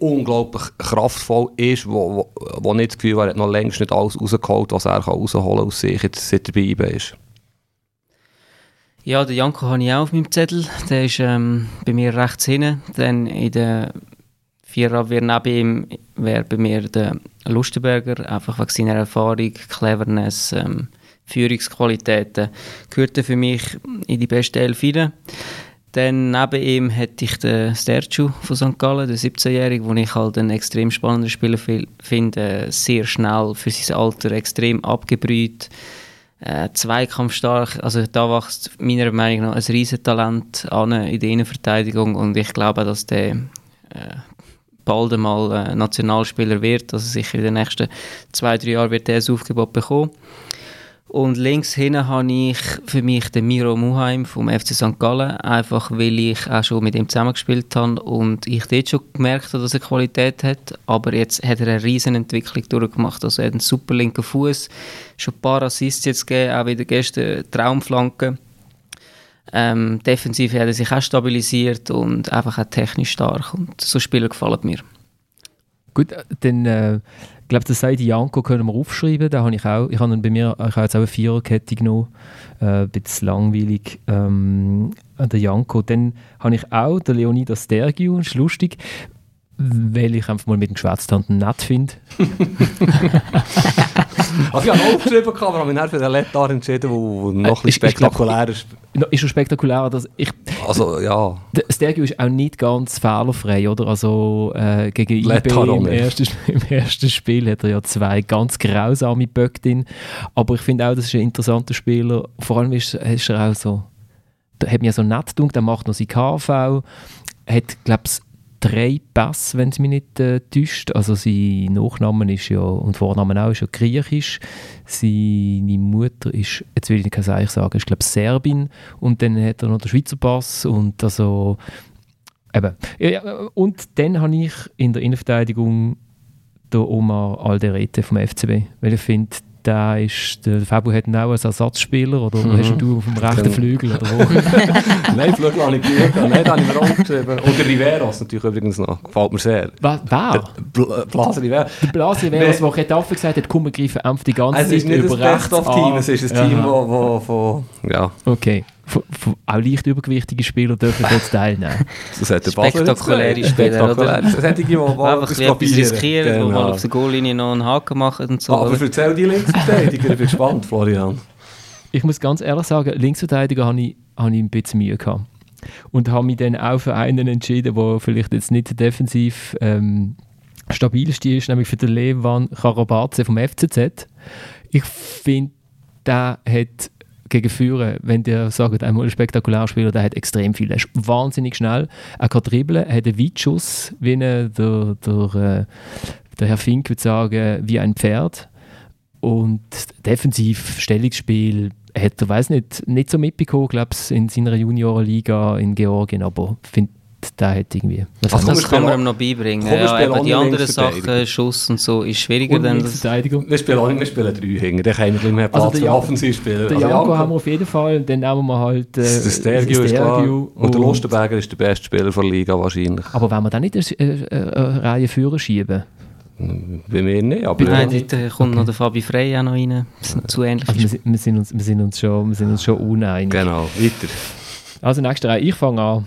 unglaublich kraftvoll ist, wo, wo, wo nicht das Gefühl er hat noch längst nicht alles rausgeholt, was er rausholen kann aus sich, jetzt, seit er bei ist. Ja, den Janko habe ich auch auf meinem Zettel. Der ist ähm, bei mir rechts hinten. Dann in der Viererabwehr neben ihm wäre bei mir der Lustenberger, einfach wegen seiner Erfahrung, Cleverness, ähm, Führungsqualitäten, gehörte für mich in die beste Elf rein. Dann neben ihm hätte ich den Stercu von St. Gallen, den 17-Jährigen, den ich halt einen extrem spannenden Spieler finde. Sehr schnell, für sein Alter extrem abgebrüht. Äh, zweikampfstark, also da wächst meiner Meinung nach ein Riesentalent an in der Innenverteidigung und ich glaube, dass der äh, bald einmal äh, Nationalspieler wird, also sicher in den nächsten zwei, drei Jahren wird er ein Aufgebot bekommen. Und links hinten habe ich für mich den Miro Muheim vom FC St. Gallen, einfach weil ich auch schon mit ihm zusammengespielt habe und ich dort schon gemerkt habe, dass er Qualität hat. Aber jetzt hat er eine riesen Entwicklung durchgemacht. Also er hat einen super linken Fuß, schon ein paar Assists jetzt gegeben, auch wieder gestern Traumflanken. Ähm, defensiv hat er sich auch stabilisiert und einfach auch technisch stark. Und so Spieler gefallen mir. Gut, dann äh, glaube, das Seidi Janko können wir aufschreiben. Da habe ich auch, ich habe bei mir, ich habe jetzt auch eine Viererkette genommen, äh, ein bisschen langweilig. Ähm, der Janko. Dann habe ich auch den Leonidas Stergiu, das ist lustig, weil ich einfach mal mit dem und nett finde. also ich habe aufgeschrieben, aber habe mich für den Lettar entschieden, der noch ein bisschen spektakulärer ist ist schon spektakulärer, dass ich... Also, ja. Stergio ist auch nicht ganz fehlerfrei, oder? Also, äh, gegen IB im ersten, im ersten Spiel hat er ja zwei ganz grausame Böcke drin. Aber ich finde auch, das ist ein interessanter Spieler. Vor allem ist, ist er auch so... Der hat mir so nett gedacht, der macht noch sein KV. Hat, glaube ich, drei Pässe, wenn es mich nicht äh, täuscht. Also sein Nachname ist ja, und Vorname auch, ist ja griechisch. Seine Mutter ist, jetzt will ich nicht sagen, sagen ist glaube Serbin. Und dann hat er noch den Schweizer Pass und also eben. Und dann habe ich in der Innenverteidigung den Omar Alderete vom FCB, weil ich finde, der ist, der Fabu hat auch als Ersatzspieler oder mhm. hast du auf dem rechten. Flügel oder wo? Nein, Flügel habe ich gehört. Nein, da habe ich mir. Oder Riveros natürlich übrigens noch. Gefällt mir sehr. Was? Wer? Bl Blas Riveros. Der Blas Riveros, der Ketafe gesagt hat, komm, wir greifen einfach die ganze Zeit über rechts Es ist nicht das Best-of-Team, es ist ein Team, das von... Ja. Okay auch leicht übergewichtige Spieler dürfen dort teilnehmen. Das hat der Spektakuläre Spieler, oder? Das hätte ich mal Einfach ein bisschen riskieren, genau. wo mal auf der Goallinie noch einen Haken machen und so. Aber erzähl die Linksverteidiger, ich bin gespannt, Florian. Ich muss ganz ehrlich sagen, Linksverteidiger habe ich, habe ich ein bisschen Mühe gehabt. Und habe mich dann auch für einen entschieden, der vielleicht jetzt nicht defensiv ähm, stabilste ist, nämlich für den Levan Karabaze vom FCZ. Ich finde, der hat gegen Führen, wenn der sagt, einmal ein spektakulärer Spieler, der hat extrem viel. Er ist wahnsinnig schnell. Er kann dribbeln, er hat einen Weitschuss, wie der, der, der, äh, der Herr Fink würde sagen, wie ein Pferd. Und defensiv, Stellungsspiel, hat er, weiß nicht, nicht so mitbekommen, glaube ich, in seiner Juniorenliga in Georgien, aber finde, der hat irgendwie... Also das kann man ihm noch beibringen. Ja, eben die anderen Sachen, Schuss und so, ist schwieriger. Und dann Verteidigung. Wir spielen, auch, wir spielen drei Hänge, dann haben wir mehr also Platz also für Offensivspieler. Den also Janko haben wir auf jeden Fall, dann nehmen wir halt... Äh, der Stergio ist klar. Und, und der Lustenberger ist der beste Spieler der Liga wahrscheinlich. Aber wenn wir dann nicht eine, eine, eine Reihe Führer schieben Bei mir nicht, aber... Nein, dort äh, kommt noch der Fabi Frey auch noch rein. Das sind zu ähnliche Also wir, sind- wir, sind uns, wir, sind uns schon, wir sind uns schon uneinig. Genau, weiter. Also nächste Reihe, ich fange an.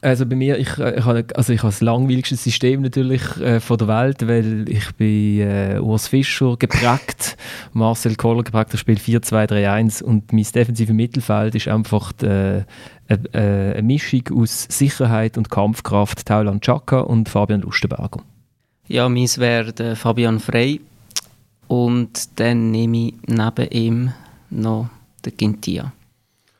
Also bei mir, ich, äh, ich, habe, also ich habe das langweiligste System natürlich äh, von der Welt, weil ich bin äh, Urs Fischer geprägt, Marcel Koller geprägt, ich spiele 4-2-3-1 und mein defensives Mittelfeld ist einfach die, äh, eine, äh, eine Mischung aus Sicherheit und Kampfkraft, Taulan Chaka und Fabian Lustenberger. Ja, meins wäre Fabian Frey. Und dann nehme ich neben ihm noch den Gintia.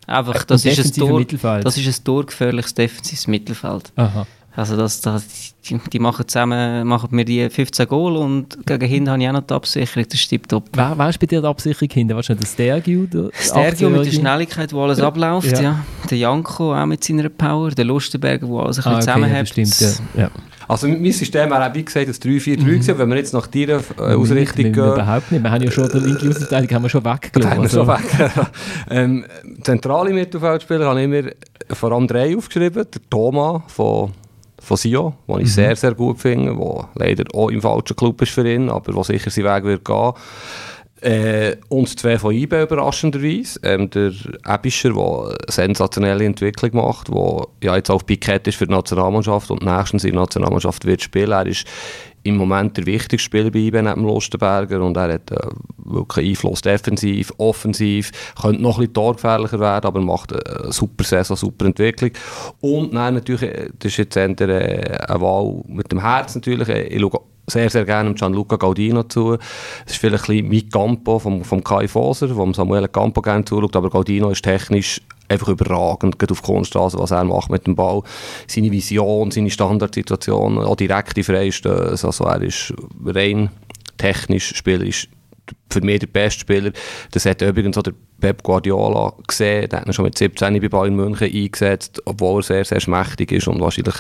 Einfach, das ist, ein Tor, Mittelfeld. das ist ein torgefährliches defensives Mittelfeld. Aha. Also das, das, die, die machen zusammen machen mir die 15 Goal und gegen hinten habe ich auch noch die Absicherung, das stimmt top. Wer, wer ist bei dir die Absicherung hinter? Weißt du, der Stergiu? Der Stergio mit der 18-Jährige? Schnelligkeit, wo alles abläuft, Ja. ja. Der Janko auch mit seiner Power, der Lustenberger, wo alles ein Ah, bisschen okay, zusammenhält. ja. Also mein System wäre auch, wie gesagt, das 3-4-3 gewesen. Wenn wir jetzt nach deiner äh, Ausrichtung wir, wir, gehen... überhaupt nicht. Wir haben ja schon den linken Außenverteidiger haben wir schon weggelassen. haben wir schon weg. ähm, zentrale Mittelfeldspieler habe ich mir vor allem drei aufgeschrieben. Der Thomas von, von Sion, den ich sehr, sehr gut finde, der leider auch im falschen Club ist für ihn, aber der sicher seinen Weg wird gehen. Äh, und zwei von IBE überraschenderweise. Ähm, der Ebischer, der sensationelle Entwicklung macht, der ja, jetzt auf Pikett ist für die Nationalmannschaft und nächstens in der Nationalmannschaft wird spielen. Er ist im Moment der wichtigste Spieler bei IBE neben Lustenberger und er hat äh, wirklich Einfluss defensiv, offensiv, könnte noch ein bisschen torgefährlicher werden, aber macht eine super Saison, super Entwicklung. Und dann natürlich, äh, das ist jetzt äh, eine Wahl mit dem Herz natürlich, äh, ich schaue sehr, sehr gerne dem Gianluca Gaudino zu. Es ist vielleicht ein bisschen mein Campo vom, vom Kai Foser, vom Samuel Campo gerne zuschaut, aber Gaudino ist technisch einfach überragend, gerade auf Kunststraße, was er macht mit dem Ball. Seine Vision, seine Standardsituation, auch direkte Freistöße, also er ist rein technisch, spielerisch für mich der beste Spieler. Das hat übrigens auch der Pep Guardiola gesehen, der hat ihn schon mit 17 bei Bayern München eingesetzt, obwohl er sehr, sehr schmächtig ist und wahrscheinlich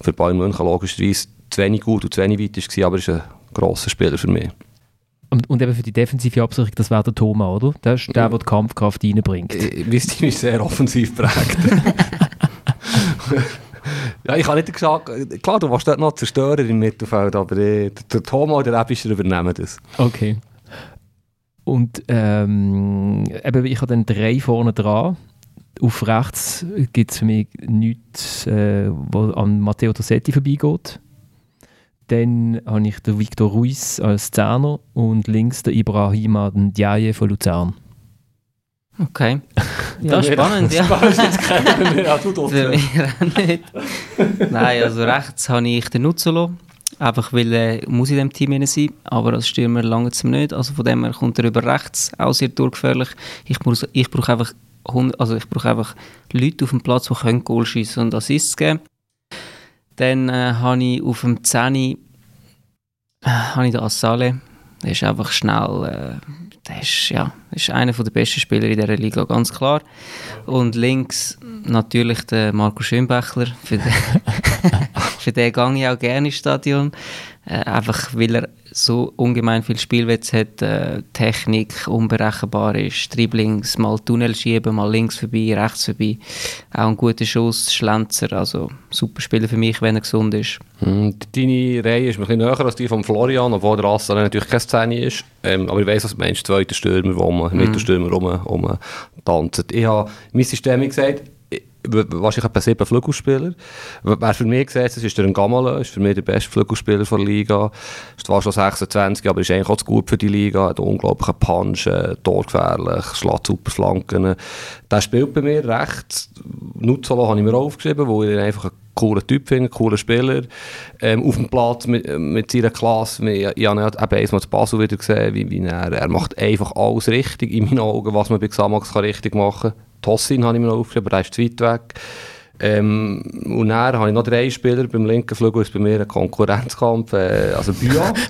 für Bayern München logischerweise zu wenig gut und zu wenig weit war, aber er ist ein grosser Spieler für mich. und, und eben für die defensive Absicherung, das wäre der Thomas, oder? Der ist der, der die Kampfkraft reinbringt. Mein Team ist sehr offensiv geprägt. ja, ich habe nicht gesagt, klar, du warst dort noch Zerstörer im Mittelfeld, aber äh, der Thomas und der Ebischer übernehmen das. Okay. Und ähm, eben, ich habe dann drei vorne dran. Auf rechts gibt es für mich nichts, äh, wo an Matteo Tossetti vorbeigeht. Dann habe ich den Victor Ruiz als Zehner und links den Ibrahima Ndiaye von Luzern. Okay. Das ist spannend, ja. ja, du dort. Für mich auch nicht. Nein, also rechts habe ich den Nuzzolo. Einfach weil er muss in diesem Team sein, aber als Stürmer lange es nicht. Also von dem her kommt er über rechts auch sehr durchgefährlich. Ich, muss, ich brauche einfach, also ich brauche einfach Leute auf dem Platz, die können Goal schiessen und Assists geben. Dann äh, habe ich auf dem 10 äh, habe ich den Assale. Der ist einfach schnell. Äh, der ist, ja, ist einer der besten Spieler in dieser Liga, ganz klar. Und links natürlich der Marco Schönbächler. Für den, für den gehe ich auch gerne ins Stadion. Äh, einfach weil er so ungemein viel Spielwitz hat, äh, Technik unberechenbar ist, Dribblings, mal Tunnel schieben, mal links vorbei, rechts vorbei. Auch ein guter Schuss, Schlenzer, also super Spieler für mich, wenn er gesund ist. Hm, Deine Reihe ist ein bisschen näher als die von Florian, obwohl der Assale natürlich keine Szene ist. Ähm, aber ich weiss, was du meinst, zweiter Stürmer, wo man Mhm. Mittelstürmer rum, rum tanzt. Ich habe mein System gesagt, wahrscheinlich etwa sieben Flügelspieler. Wer für mich gesagt das ist der Gamala, ist für mich der beste Flügelspieler der Liga. Ist zwar schon 26, aber ist eigentlich auch zu gut für die Liga. Hat unglaublichen Punch, äh, torgefährlich, schlägt super Flanken. Der spielt bei mir rechts. Nuzzolo habe ich mir aufgeschrieben, weil ich ihn einfach einen coolen Typ finde, einen coolen Spieler. Ähm, auf dem Platz mit, mit seiner Klasse. Wir- Ich habe eben einmal zu Basel wieder gesehen, wie, wie er, er macht einfach alles richtig in meinen Augen, was man bei Xamax kann richtig machen kann. Tossin habe ich mir noch aufgeschrieben, aber der ist zu weit weg. Ähm, und dann habe ich noch drei Spieler. Beim linken Flügel ist bei mir ein Konkurrenzkampf. Äh, also Büa.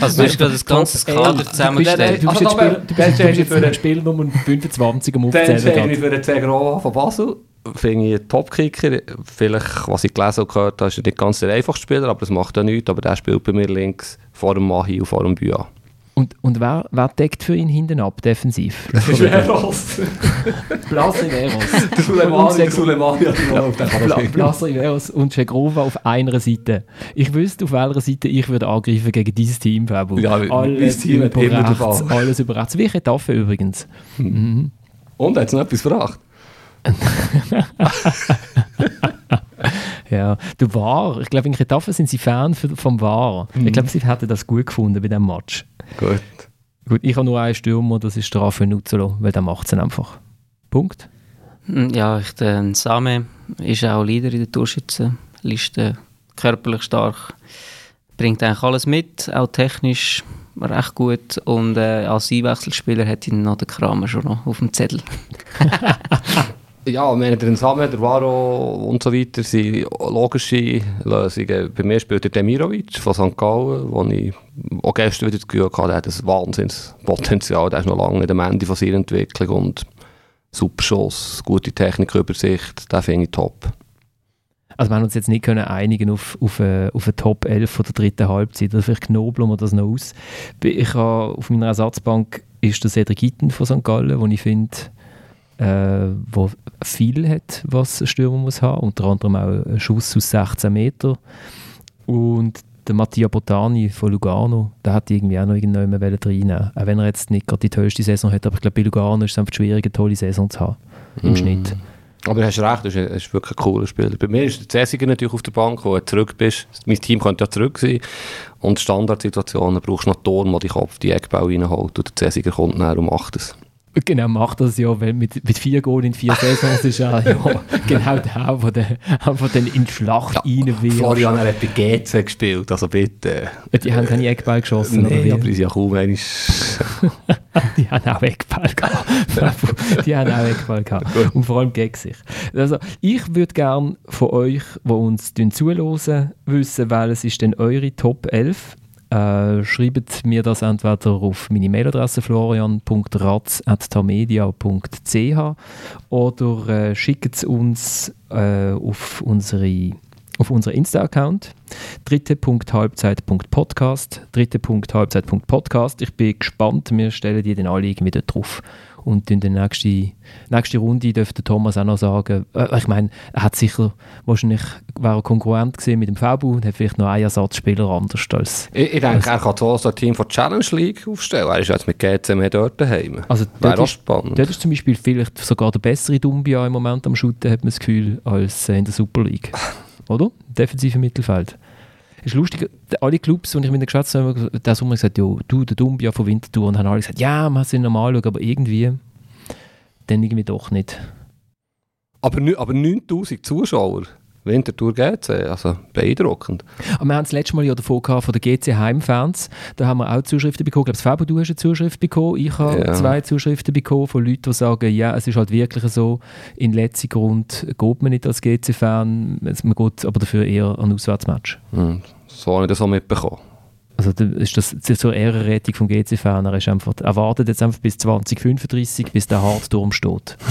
Also du hast gerade das ganze Kader zusammengestellt. du bist, jetzt, Spiel, du bist, dann jetzt für ein Spiel Nummer 25 am Dann Aufzählen. stehe ich für den Zegrova von Basel. Finde ich einen Topkicker. Vielleicht, was ich gelesen und gehört habe, ist er nicht ganz der einfachste Spieler, aber das macht ja nichts. Aber der spielt bei mir links vor dem Mahi und vor dem Büa. Und, und wer, wer deckt für ihn hinten ab, defensiv? Veros. Blas Riveros. Der Suleimani, der Suleimani hat ihn auf den Bla, Blas Riveros und Chegrova auf einer Seite. Ich wüsste, auf welcher Seite ich würde angreifen gegen dieses Team, Fabu. Ja, alles Team über rechts, Ball. alles über rechts. Wie Etaffe übrigens. Mhm. Und, hat es noch etwas gefragt? Ja, du War. Ich glaube, in Getafe sind sie Fan vom War. Mhm. Ich glaube, sie hätten das gut gefunden bei diesem Match. Gut. Gut, ich habe nur einen Stürmer, das ist der Rafael Nuzzolo, weil der macht es einfach. Punkt. Hm, Ja, ich, der Same ist auch Leader in der Torschützenliste, körperlich stark, bringt eigentlich alles mit, auch technisch recht gut und äh, als Einwechselspieler hat ihn noch der Kramer schon noch auf dem Zettel. Ja, ich meine, der Nsame, der Varo und so weiter sind logische Lösungen. Bei mir spielt der Demirovic von St. Gallen, wo ich auch gestern wieder das Gefühl hatte, der hat ein Wahnsinnspotenzial. Der ist noch lange am Ende von seiner Entwicklung und super Schuss, gute Technikübersicht, den finde ich top. Also wir haben uns jetzt nicht können einigen auf, auf, äh, auf eine Top 11 von der dritten Halbzeit. Oder vielleicht knobeln wir das noch aus. Ich habe, auf meiner Ersatzbank ist der Cedric Itten von St. Gallen, wo ich finde, äh, wo viel hat, was ein Stürmer muss haben. Unter anderem auch einen Schuss aus 16 Meter. Und der Mattia Botani von Lugano, der hat irgendwie auch noch irgendjemand reinnehmen Auch wenn er jetzt nicht gerade die tollste Saison hat, aber ich glaube, bei Lugano ist es einfach schwierig, eine tolle Saison zu haben. Im Mm. Schnitt. Aber du hast recht, bist, ist wirklich ein cooler Spieler. Bei mir ist der Cäsiger natürlich auf der Bank, wo du zurück bist. Mein Team könnte ja zurück sein. Und Standardsituationen brauchst du noch Turm, der dich auf die Eckbau reinholt. Und der Cäsiger kommt näher macht es. Genau, macht das ja, weil mit, mit vier Goals in vier Saisons ist er ja genau der, der den, einfach den in die Schlacht reinwirft. Florian, er hat bei GC gespielt, also bitte. Die haben keine Eckball geschossen, oder Nein, wie? aber die sind ja kaum einmal... Die haben auch Eckball gehabt. die haben auch Eckball gehabt. Und vor allem gegen sich. Also, ich würde gerne von euch, die uns zuhören, wissen, welches ist denn eure Top 11 äh, schreibt mir das entweder auf meine Mailadresse florian.ratz.tamedia.ch oder äh, schickt es uns äh, auf unsere auf unseren Insta-Account dritte.halbzeit.podcast dritte.halbzeit.podcast Ich bin gespannt, wir stellen die dann alle irgendwie dort drauf. Und in der nächsten, nächsten Runde dürfte Thomas auch noch sagen, äh, ich meine, er hat sicher, wahrscheinlich war er konkurrent gewesen mit dem Fabu und hat vielleicht noch einen Ersatzspieler anders als... Ich, ich denke, er kann so ein Team von Challenge League aufstellen. Er ist jetzt mit GC mehr dort daheim. Also Wäre auch ist, spannend. dort ist zum Beispiel vielleicht sogar der bessere Dumbia im Moment am Shooten, hat man das Gefühl, als in der Super League. Oder? Defensive Mittelfeld. ist lustig, alle Clubs, die ich mit denen geschätzt habe, haben Sommer gesagt, ja, du, der Dumbia von Winterthur, und haben alle gesagt, ja, man sind normal schauen, aber irgendwie, dann irgendwie doch nicht. Aber, aber 9000 Zuschauer, Winterthur GC, also beeindruckend. Aber wir haben das letzte Mal ja davon gehabt, von den GC Heimfans, da haben wir auch Zuschriften bekommen. Ich glaube, Fabo, du hast eine Zuschrift bekommen, ich habe Ja. zwei Zuschriften bekommen von Leuten, die sagen, ja, es ist halt wirklich so, in letzter Grund geht man nicht als GC-Fan, man geht aber dafür eher an ein Auswärtsmatch. Hm, So habe ich das auch mitbekommen. Also ist das so eine Rettung vom GC-Fan. Er, ist einfach, er wartet jetzt einfach bis 2035, bis der Hardturm steht.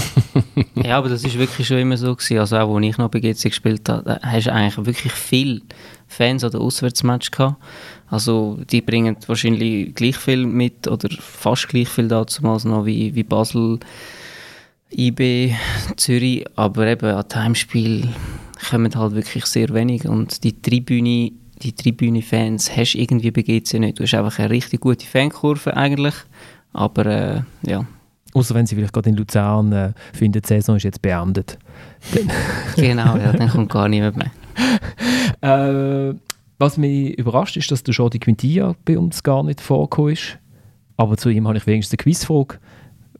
Ja, aber das ist wirklich schon immer so gewesen. Also auch, als ich noch bei GC gespielt habe, hast du eigentlich wirklich viele Fans an den Auswärtsmatch gehabt. Also die bringen wahrscheinlich gleich viel mit oder fast gleich viel damals noch wie, wie Basel, IB, Zürich. Aber eben an Heimspiel kommen halt wirklich sehr wenig und die Tribüne die Tribüne-Fans hast du irgendwie bei GC nicht. Du hast einfach eine richtig gute Fankurve eigentlich, aber äh, ja, Außer wenn sie vielleicht gerade in Luzern äh, finden, die Saison ist jetzt beendet. genau, ja, dann kommt gar niemand mehr. Äh, was mich überrascht ist, dass der Jordi Quintilla bei uns gar nicht vorgekommen ist. Aber zu ihm habe ich wenigstens eine Quizfrage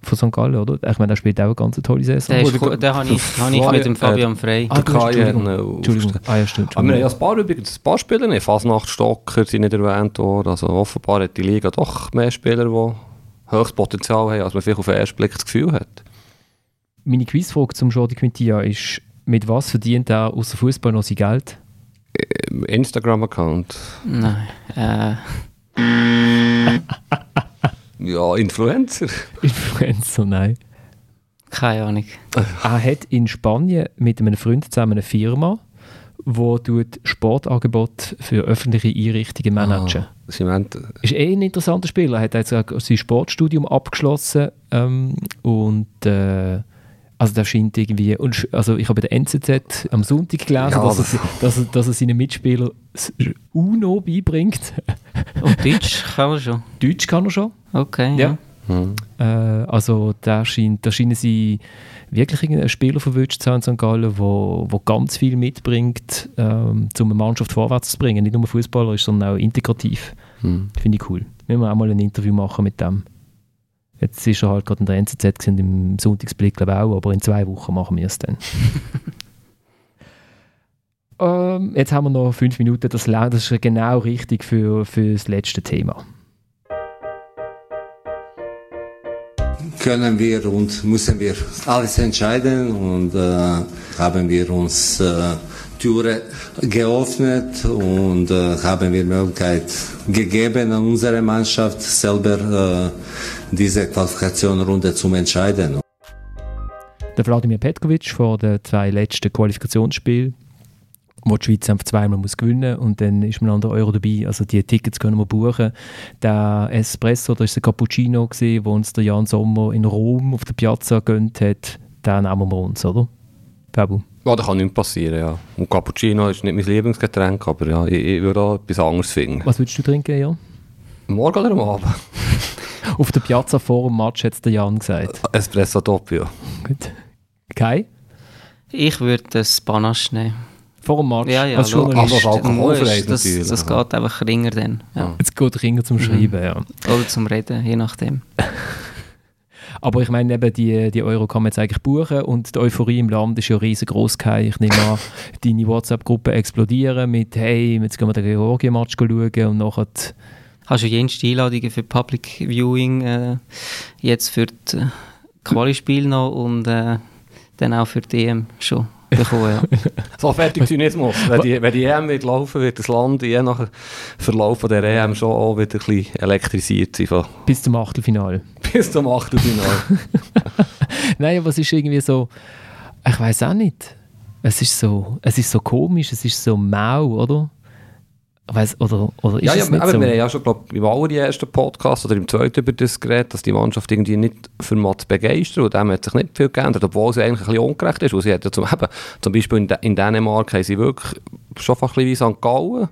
von St. Gallen, oder? Ich meine, er spielt auch eine ganz tolle Saison. Der, ist, den habe ich, habe ich mit dem Fabian Frey. Ah, Entschuldigung. noch Entschuldigung. Ah, ja, stimmt. Aber wir haben ja ein paar, übrigens, ein paar Spieler nicht. Fasnachtstocker sind nicht erwähnt worden. Also offenbar hat die Liga doch mehr Spieler, die höchstes Potenzial haben, als man vielleicht auf den ersten Blick das Gefühl hat. Meine Quizfrage zum Jordi Quintilla ist, mit was verdient er außer Fußball noch sein Geld? Instagram-Account. Nein, äh, Ja, Influencer. Influencer, nein. keine Ahnung. Er hat in Spanien mit einem Freund zusammen eine Firma, der tut Sportangebot für öffentliche Einrichtungen managen. Ah, Cement. Ist eh ein interessanter Spieler. Er hat jetzt sein Sportstudium abgeschlossen ähm, und äh, also der scheint irgendwie, und sch- also ich habe bei der NZZ am Sonntag gelesen, Ja, dass, er, dass, er, dass er seinen Mitspielern das UNO beibringt. Und Deutsch kann man schon. Deutsch kann er schon. Okay, Ja. ja. Hm. Äh, also da, scheint, da scheinen sie wirklich einen Spieler verwünscht zu haben in St. Gallen, wo, wo ganz viel mitbringt, ähm, um eine Mannschaft vorwärts zu bringen. Nicht nur fußballerisch, sondern auch integrativ. Hm. Finde ich cool. Müssen wir auch mal ein Interview machen mit dem. Jetzt ist er halt gerade in der NZZ gewesen, und im Sonntagsblick glaube ich auch, aber in zwei Wochen machen wir es dann. ähm, jetzt haben wir noch fünf Minuten, das, das ist genau richtig für, für das letzte Thema. Können wir und müssen wir alles entscheiden und äh, haben wir uns äh, Türe geöffnet und äh, haben wir Möglichkeit gegeben an unsere Mannschaft selber äh, diese Qualifikationsrunde zu entscheiden. Der Wladimir Petkovic vor den zwei letzten Qualifikationsspielen, wo die Schweiz einfach zweimal muss gewinnen und dann ist man an der Euro dabei. Also die Tickets können wir buchen. Der Espresso, das ist der Cappuccino, gewesen, wo uns der Jan Sommer in Rom auf der Piazza gönnt hat, den nehmen wir uns, oder? Fabu? Ja, das kann nicht passieren, ja. Und Cappuccino ist nicht mein Lieblingsgetränk, aber ja, ich, ich würde auch etwas anderes finden. Was würdest du trinken, Jan? Morgen oder am Abend? Auf der Piazza vor dem Match hat es der Jan gesagt. Espresso Doppio. Gut. Kai? Ich würde das Panache nehmen. Vor dem Match? Ja, ja, als logisch. Journalist. Aber Du alkoholfrei das, natürlich, das geht einfach ringer dann. Ja. Jetzt geht Ringer zum Schreiben, ja. Oder zum Reden, je nachdem. Aber ich meine, eben die, die Euro kann man jetzt eigentlich buchen und die Euphorie im Land ist ja riesengroß. Kai. Ich nehme an, deine WhatsApp-Gruppe explodieren mit «Hey, jetzt gehen wir den Georgien-Match schauen» und nachher Hast du jenste Einladungen für Public Viewing, äh, jetzt für das äh, Quali-Spiel noch und äh, dann auch für die EM schon bekommen. Ja. So fertig Zynismus. Wenn die, wenn die EM wird laufen, wird das Land je nach Verlauf der EM schon auch wieder ein bisschen elektrisiert sein. Bis zum Achtelfinale. bis zum Achtelfinale. Nein, aber es ist irgendwie so, ich weiß auch nicht. Es ist so, es ist so komisch, es ist so mau, oder? Weiss, oder, oder ist ja, ja, es nicht aber so? wir haben ja schon, glaub, im allerersten Podcast oder im zweiten über das geredet, dass die Mannschaft irgendwie nicht für mal zu begeistern und dem hat sich nicht viel geändert, obwohl sie eigentlich ein bisschen ungerecht ist. Weil sie hat ja zum, eben, zum Beispiel in, in Dänemark haben sie wirklich schon fast ein bisschen wie St. Gallen, ein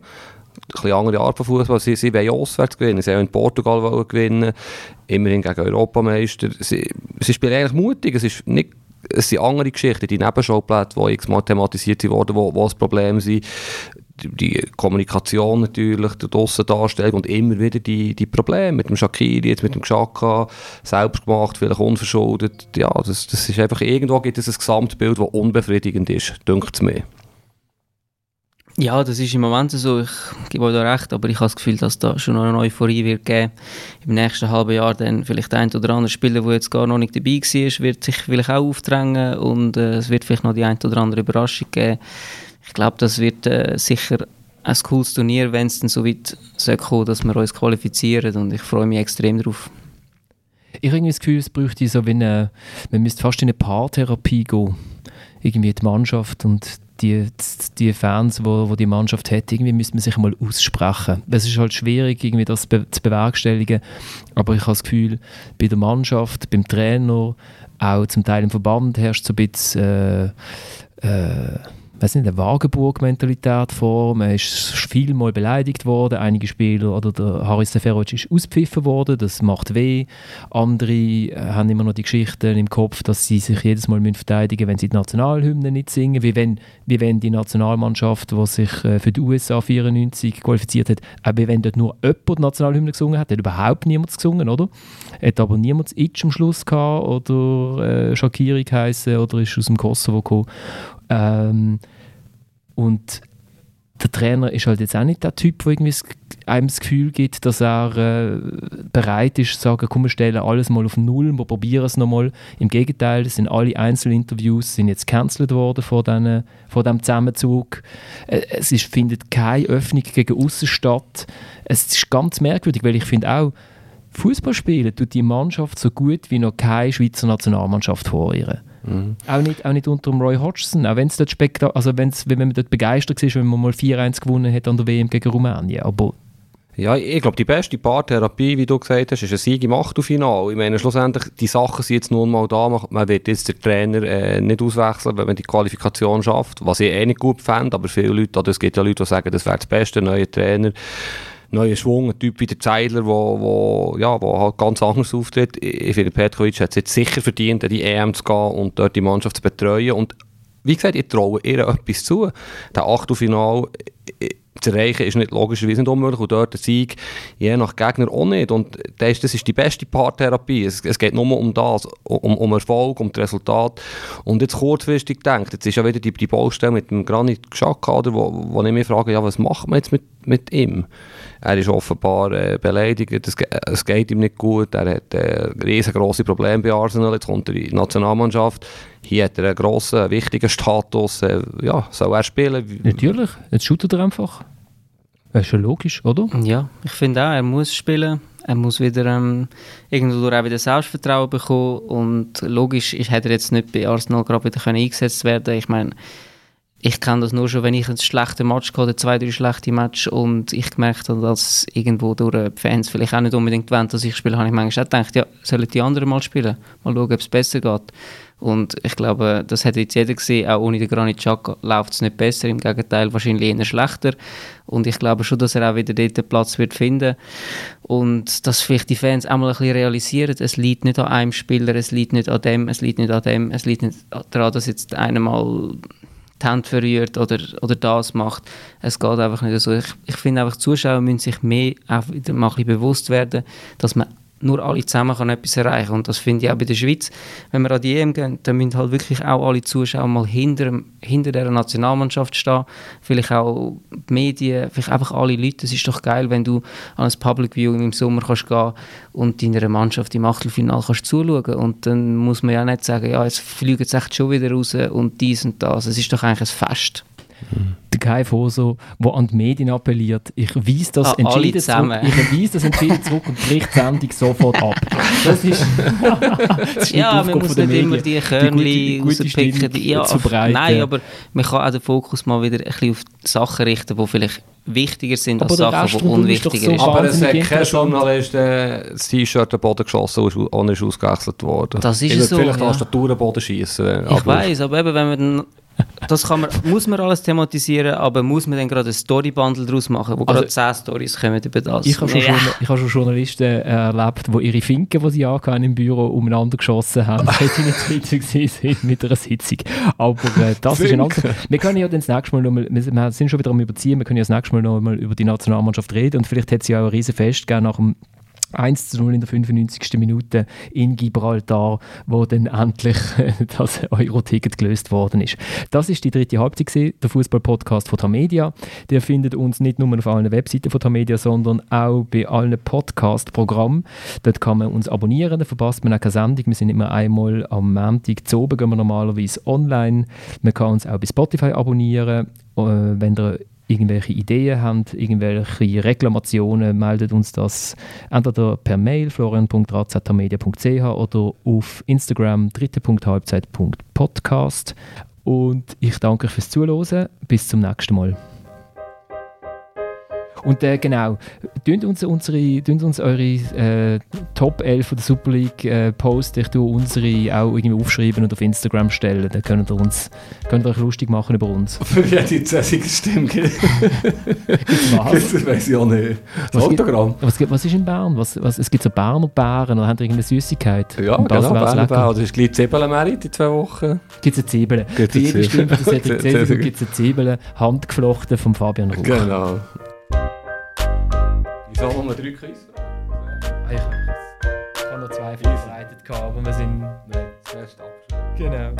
bisschen andere Art von Fußball. Sie, sie wollen auswärts gewinnen, sie wollen in Portugal wollen gewinnen, immerhin gegen Europameister. Sie, sie spielen eigentlich mutig, es ist nicht es sind andere Geschichten, die Nebenschauplätze, die x-mal thematisiert wurden, wo, wo das Problem sind. Die, Kommunikation natürlich, die Aussendarstellung und immer wieder die, die Probleme mit dem Shakiri, jetzt mit dem Xhaka, selbst gemacht, vielleicht unverschuldet. Ja, das, das ist einfach, irgendwo gibt es ein Gesamtbild, das unbefriedigend ist, dünkt es mir. ja, das ist im Moment so, ich gebe euch da recht, aber ich habe das Gefühl, dass da schon noch eine Euphorie wird geben. Im nächsten halben Jahr dann vielleicht ein oder andere Spieler, der jetzt gar noch nicht dabei war, wird sich vielleicht auch aufdrängen und äh, es wird vielleicht noch die ein oder andere Überraschung geben. Ich glaube, das wird äh, sicher ein cooles Turnier, wenn es dann so weit soll kommen, dass wir uns qualifizieren und ich freue mich extrem drauf. Ich habe irgendwie das Gefühl, es bräuchte so wie eine, man müsste fast in eine Paartherapie gehen. Irgendwie die Mannschaft und die, die Fans, wo, wo die Mannschaft hat, irgendwie müsste man sich mal aussprechen. Es ist halt schwierig, irgendwie das be zu bewerkstelligen, aber ich habe das Gefühl, bei der Mannschaft, beim Trainer, auch zum Teil im Verband herrscht so ein bisschen äh, äh, weiß nicht, eine Wagenburg-Mentalität vor. Man ist vielmal beleidigt worden. Einige Spieler, oder der Haris Seferovic ist ausgepfiffen worden. Das macht weh. Andere äh, haben immer noch die Geschichten im Kopf, dass sie sich jedes Mal müssen verteidigen wenn sie die Nationalhymne nicht singen. Wie wenn, wie wenn die Nationalmannschaft, die sich äh, für die USA 94 qualifiziert hat, auch wenn dort nur jemand die Nationalhymne gesungen hat. Hat überhaupt niemand gesungen, oder? Hat aber niemand Itch am Schluss gehabt oder äh, Shakiri geheißen oder ist aus dem Kosovo gekommen. Ähm, und der Trainer ist halt jetzt auch nicht der Typ, der irgendwie einem das Gefühl gibt, dass er äh, bereit ist zu sagen, komm, wir stellen alles mal auf Null, wir probieren es nochmal. Im Gegenteil, sind alle Einzelinterviews sind jetzt gecancelt worden vor, diesen, vor diesem Zusammenzug. Äh, es ist, findet keine Öffnung gegen außen statt. Es ist ganz merkwürdig, weil ich finde auch, Fußball spielen tut die Mannschaft so gut wie noch keine Schweizer Nationalmannschaft vor ihr. Mhm. Auch, nicht, auch nicht unter dem Roy Hodgson, auch wenn's dort spekta also wenn's, wenn man dort begeistert war, wenn man mal 4-1 gewonnen hat an der WM gegen Rumänien. Aber ja, ich glaube, die beste Paartherapie, wie du gesagt hast, ist ein Sieg im Achtelfinale. Ich meine, schlussendlich, die Sachen sind jetzt nun mal da. Man wird jetzt den Trainer äh, nicht auswechseln, wenn man die Qualifikation schafft. Was ich eh nicht gut fände, aber viele Leute, es gibt ja Leute, die sagen, das wäre das beste neue Trainer. Neuer Schwung, ein Typ wie der Zeidler, wo, wo, ja, wo halt ganz anders auftritt. Ich finde, Petkovic hat es jetzt sicher verdient, in die EM zu gehen und dort die Mannschaft zu betreuen. Und wie gesagt, ich traue ihr etwas zu. Der Achtelfinale zu erreichen, ist nicht logischerweise nicht unmöglich und dort der Sieg je nach Gegner auch nicht und das ist, das ist die beste Paartherapie. Es, es geht nur um das, um, um Erfolg, um das Resultat und jetzt kurzfristig denkt, jetzt ist ja wieder die, die Baustelle mit dem Granit Xhaka, wo, wo ich mich frage, ja, was macht man jetzt mit, mit ihm? Er ist offenbar äh, beleidigt, es, es geht ihm nicht gut, er hat äh, riesengroße Probleme bei Arsenal, jetzt kommt er in die Nationalmannschaft, hier hat er einen grossen, wichtigen Status, äh, ja, soll er spielen? Natürlich, jetzt shootet er einfach. Das ist ja logisch, oder? Ja, ich finde auch, er muss spielen. Er muss wieder ähm, irgendwo auch wieder Selbstvertrauen bekommen und logisch ist, hat er jetzt nicht bei Arsenal gerade wieder können eingesetzt werden. Ich meine, ich kenne das nur schon, wenn ich ein schlechter Match oder zwei, drei schlechte Matches und ich gemerkt habe, dass irgendwo durch die Fans vielleicht auch nicht unbedingt wollen, dass ich spiele, habe ich manchmal auch gedacht, ja, sollen die anderen mal spielen? Mal schauen, ob es besser geht. Und ich glaube, das hat jetzt jeder gesehen, auch ohne den Granit Xhaka läuft es nicht besser, im Gegenteil wahrscheinlich eher schlechter. Und ich glaube schon, dass er auch wieder dort den Platz wird finden und dass vielleicht die Fans auch mal ein bisschen realisieren, es liegt nicht an einem Spieler, es liegt nicht an dem, es liegt nicht an dem, es liegt nicht daran, dass jetzt einer mal die Hand verrührt oder, oder das macht. Es geht einfach nicht so. Ich, ich finde einfach, die Zuschauer müssen sich mehr auch wieder mal bewusst werden, dass man nur alle zusammen kann etwas erreichen Und das finde ich auch bei der Schweiz. Wenn wir an die EM gehen, dann müssen halt wirklich auch alle Zuschauer mal hinter, hinter der Nationalmannschaft stehen. Vielleicht auch die Medien, vielleicht einfach alle Leute. Es ist doch geil, wenn du an ein Public Viewing im Sommer kannst gehen und deiner Mannschaft im Achtelfinale kannst zuschauen. Und dann muss man ja nicht sagen, ja, jetzt fliegen sie echt schon wieder raus und dies und das. Es ist doch eigentlich ein Fest. Der Kai Foso, der an die Medien appelliert. Ich weise das, ah, Entschieden zurück, ich weise das Entschieden zurück und bricht die Sendung sofort ab. Das ist, das ist Ja, man muss nicht immer die Körnchen rauspicken. Ja, nein, aber man kann auch den Fokus mal wieder ein bisschen auf Sachen richten, die vielleicht wichtiger sind aber als Sachen, die unwichtiger sind. So aber es hat kein Journalist äh, das T-Shirt den Boden geschossen und ist ausgewechselt worden. Das ist ich so, vielleicht ja. Tastatur den Boden schießen. Ich weiß, aber eben, wenn man das kann man, muss man alles thematisieren, aber muss man dann gerade ein Story-Bundle daraus machen, wo also, gerade 10 Stories kommen über das? Ich habe schon, ja. hab schon Journalisten erlebt, die ihre Finken, die sie hatten im Büro, umeinander geschossen haben, weil sie nicht zufrieden sind mit einer Sitzung. Aber äh, das ist ein anderes... Wir können ja dann das nächste Mal noch mal, wir sind schon wieder am Überziehen, wir können ja das nächste Mal noch mal über die Nationalmannschaft reden und vielleicht hat es ja auch ein riesen Fest nach dem 1 zu 0 in der 95. Minute in Gibraltar, wo dann endlich das Euro-Ticket gelöst worden ist. Das ist die dritte Halbzeit gewesen, der Fußball-Podcast von Tamedia. Der findet uns nicht nur auf allen Webseiten von Tamedia, sondern auch bei allen Podcast-Programmen. Dort kann man uns abonnieren, da verpasst man auch keine Sendung. Wir sind immer einmal am Montag zu oben, gehen wir normalerweise online. Man kann uns auch bei Spotify abonnieren. Äh, wenn ihr irgendwelche Ideen habt, irgendwelche Reklamationen, meldet uns das entweder per Mail florian.razmedia.ch oder auf Instagram dritte.halbzeit.podcast. Und ich danke euch fürs Zuhören. Bis zum nächsten Mal. Und äh, genau, tun uns, unsere, tun uns eure äh, Top 11 der Super League äh, posten. Ich tue unsere auch irgendwie aufschreiben und auf Instagram stellen. Dann könnt ihr, uns, könnt ihr euch lustig machen über uns. Für die zäsige Stimme. was? Das weiß ich auch nicht. Das was Autogramm. Gibt, was, was ist in Bern? Was, was, es gibt so Berner Bären oder haben irgendeine Süßigkeit? Ja, und das genau, Berner Bären. Das ist gleich Zwiebeln, die zwei Wochen. Gibt es eine Zwiebeln? Für jede Stimme von der CDC gibt es eine Zwiebeln, handgeflochten von Fabian Ruch. Genau. Wieso haben wir drei Quiz? Ich, ich habe noch zwei vorbereitet, aber wir sind... Nein, das erste Genau.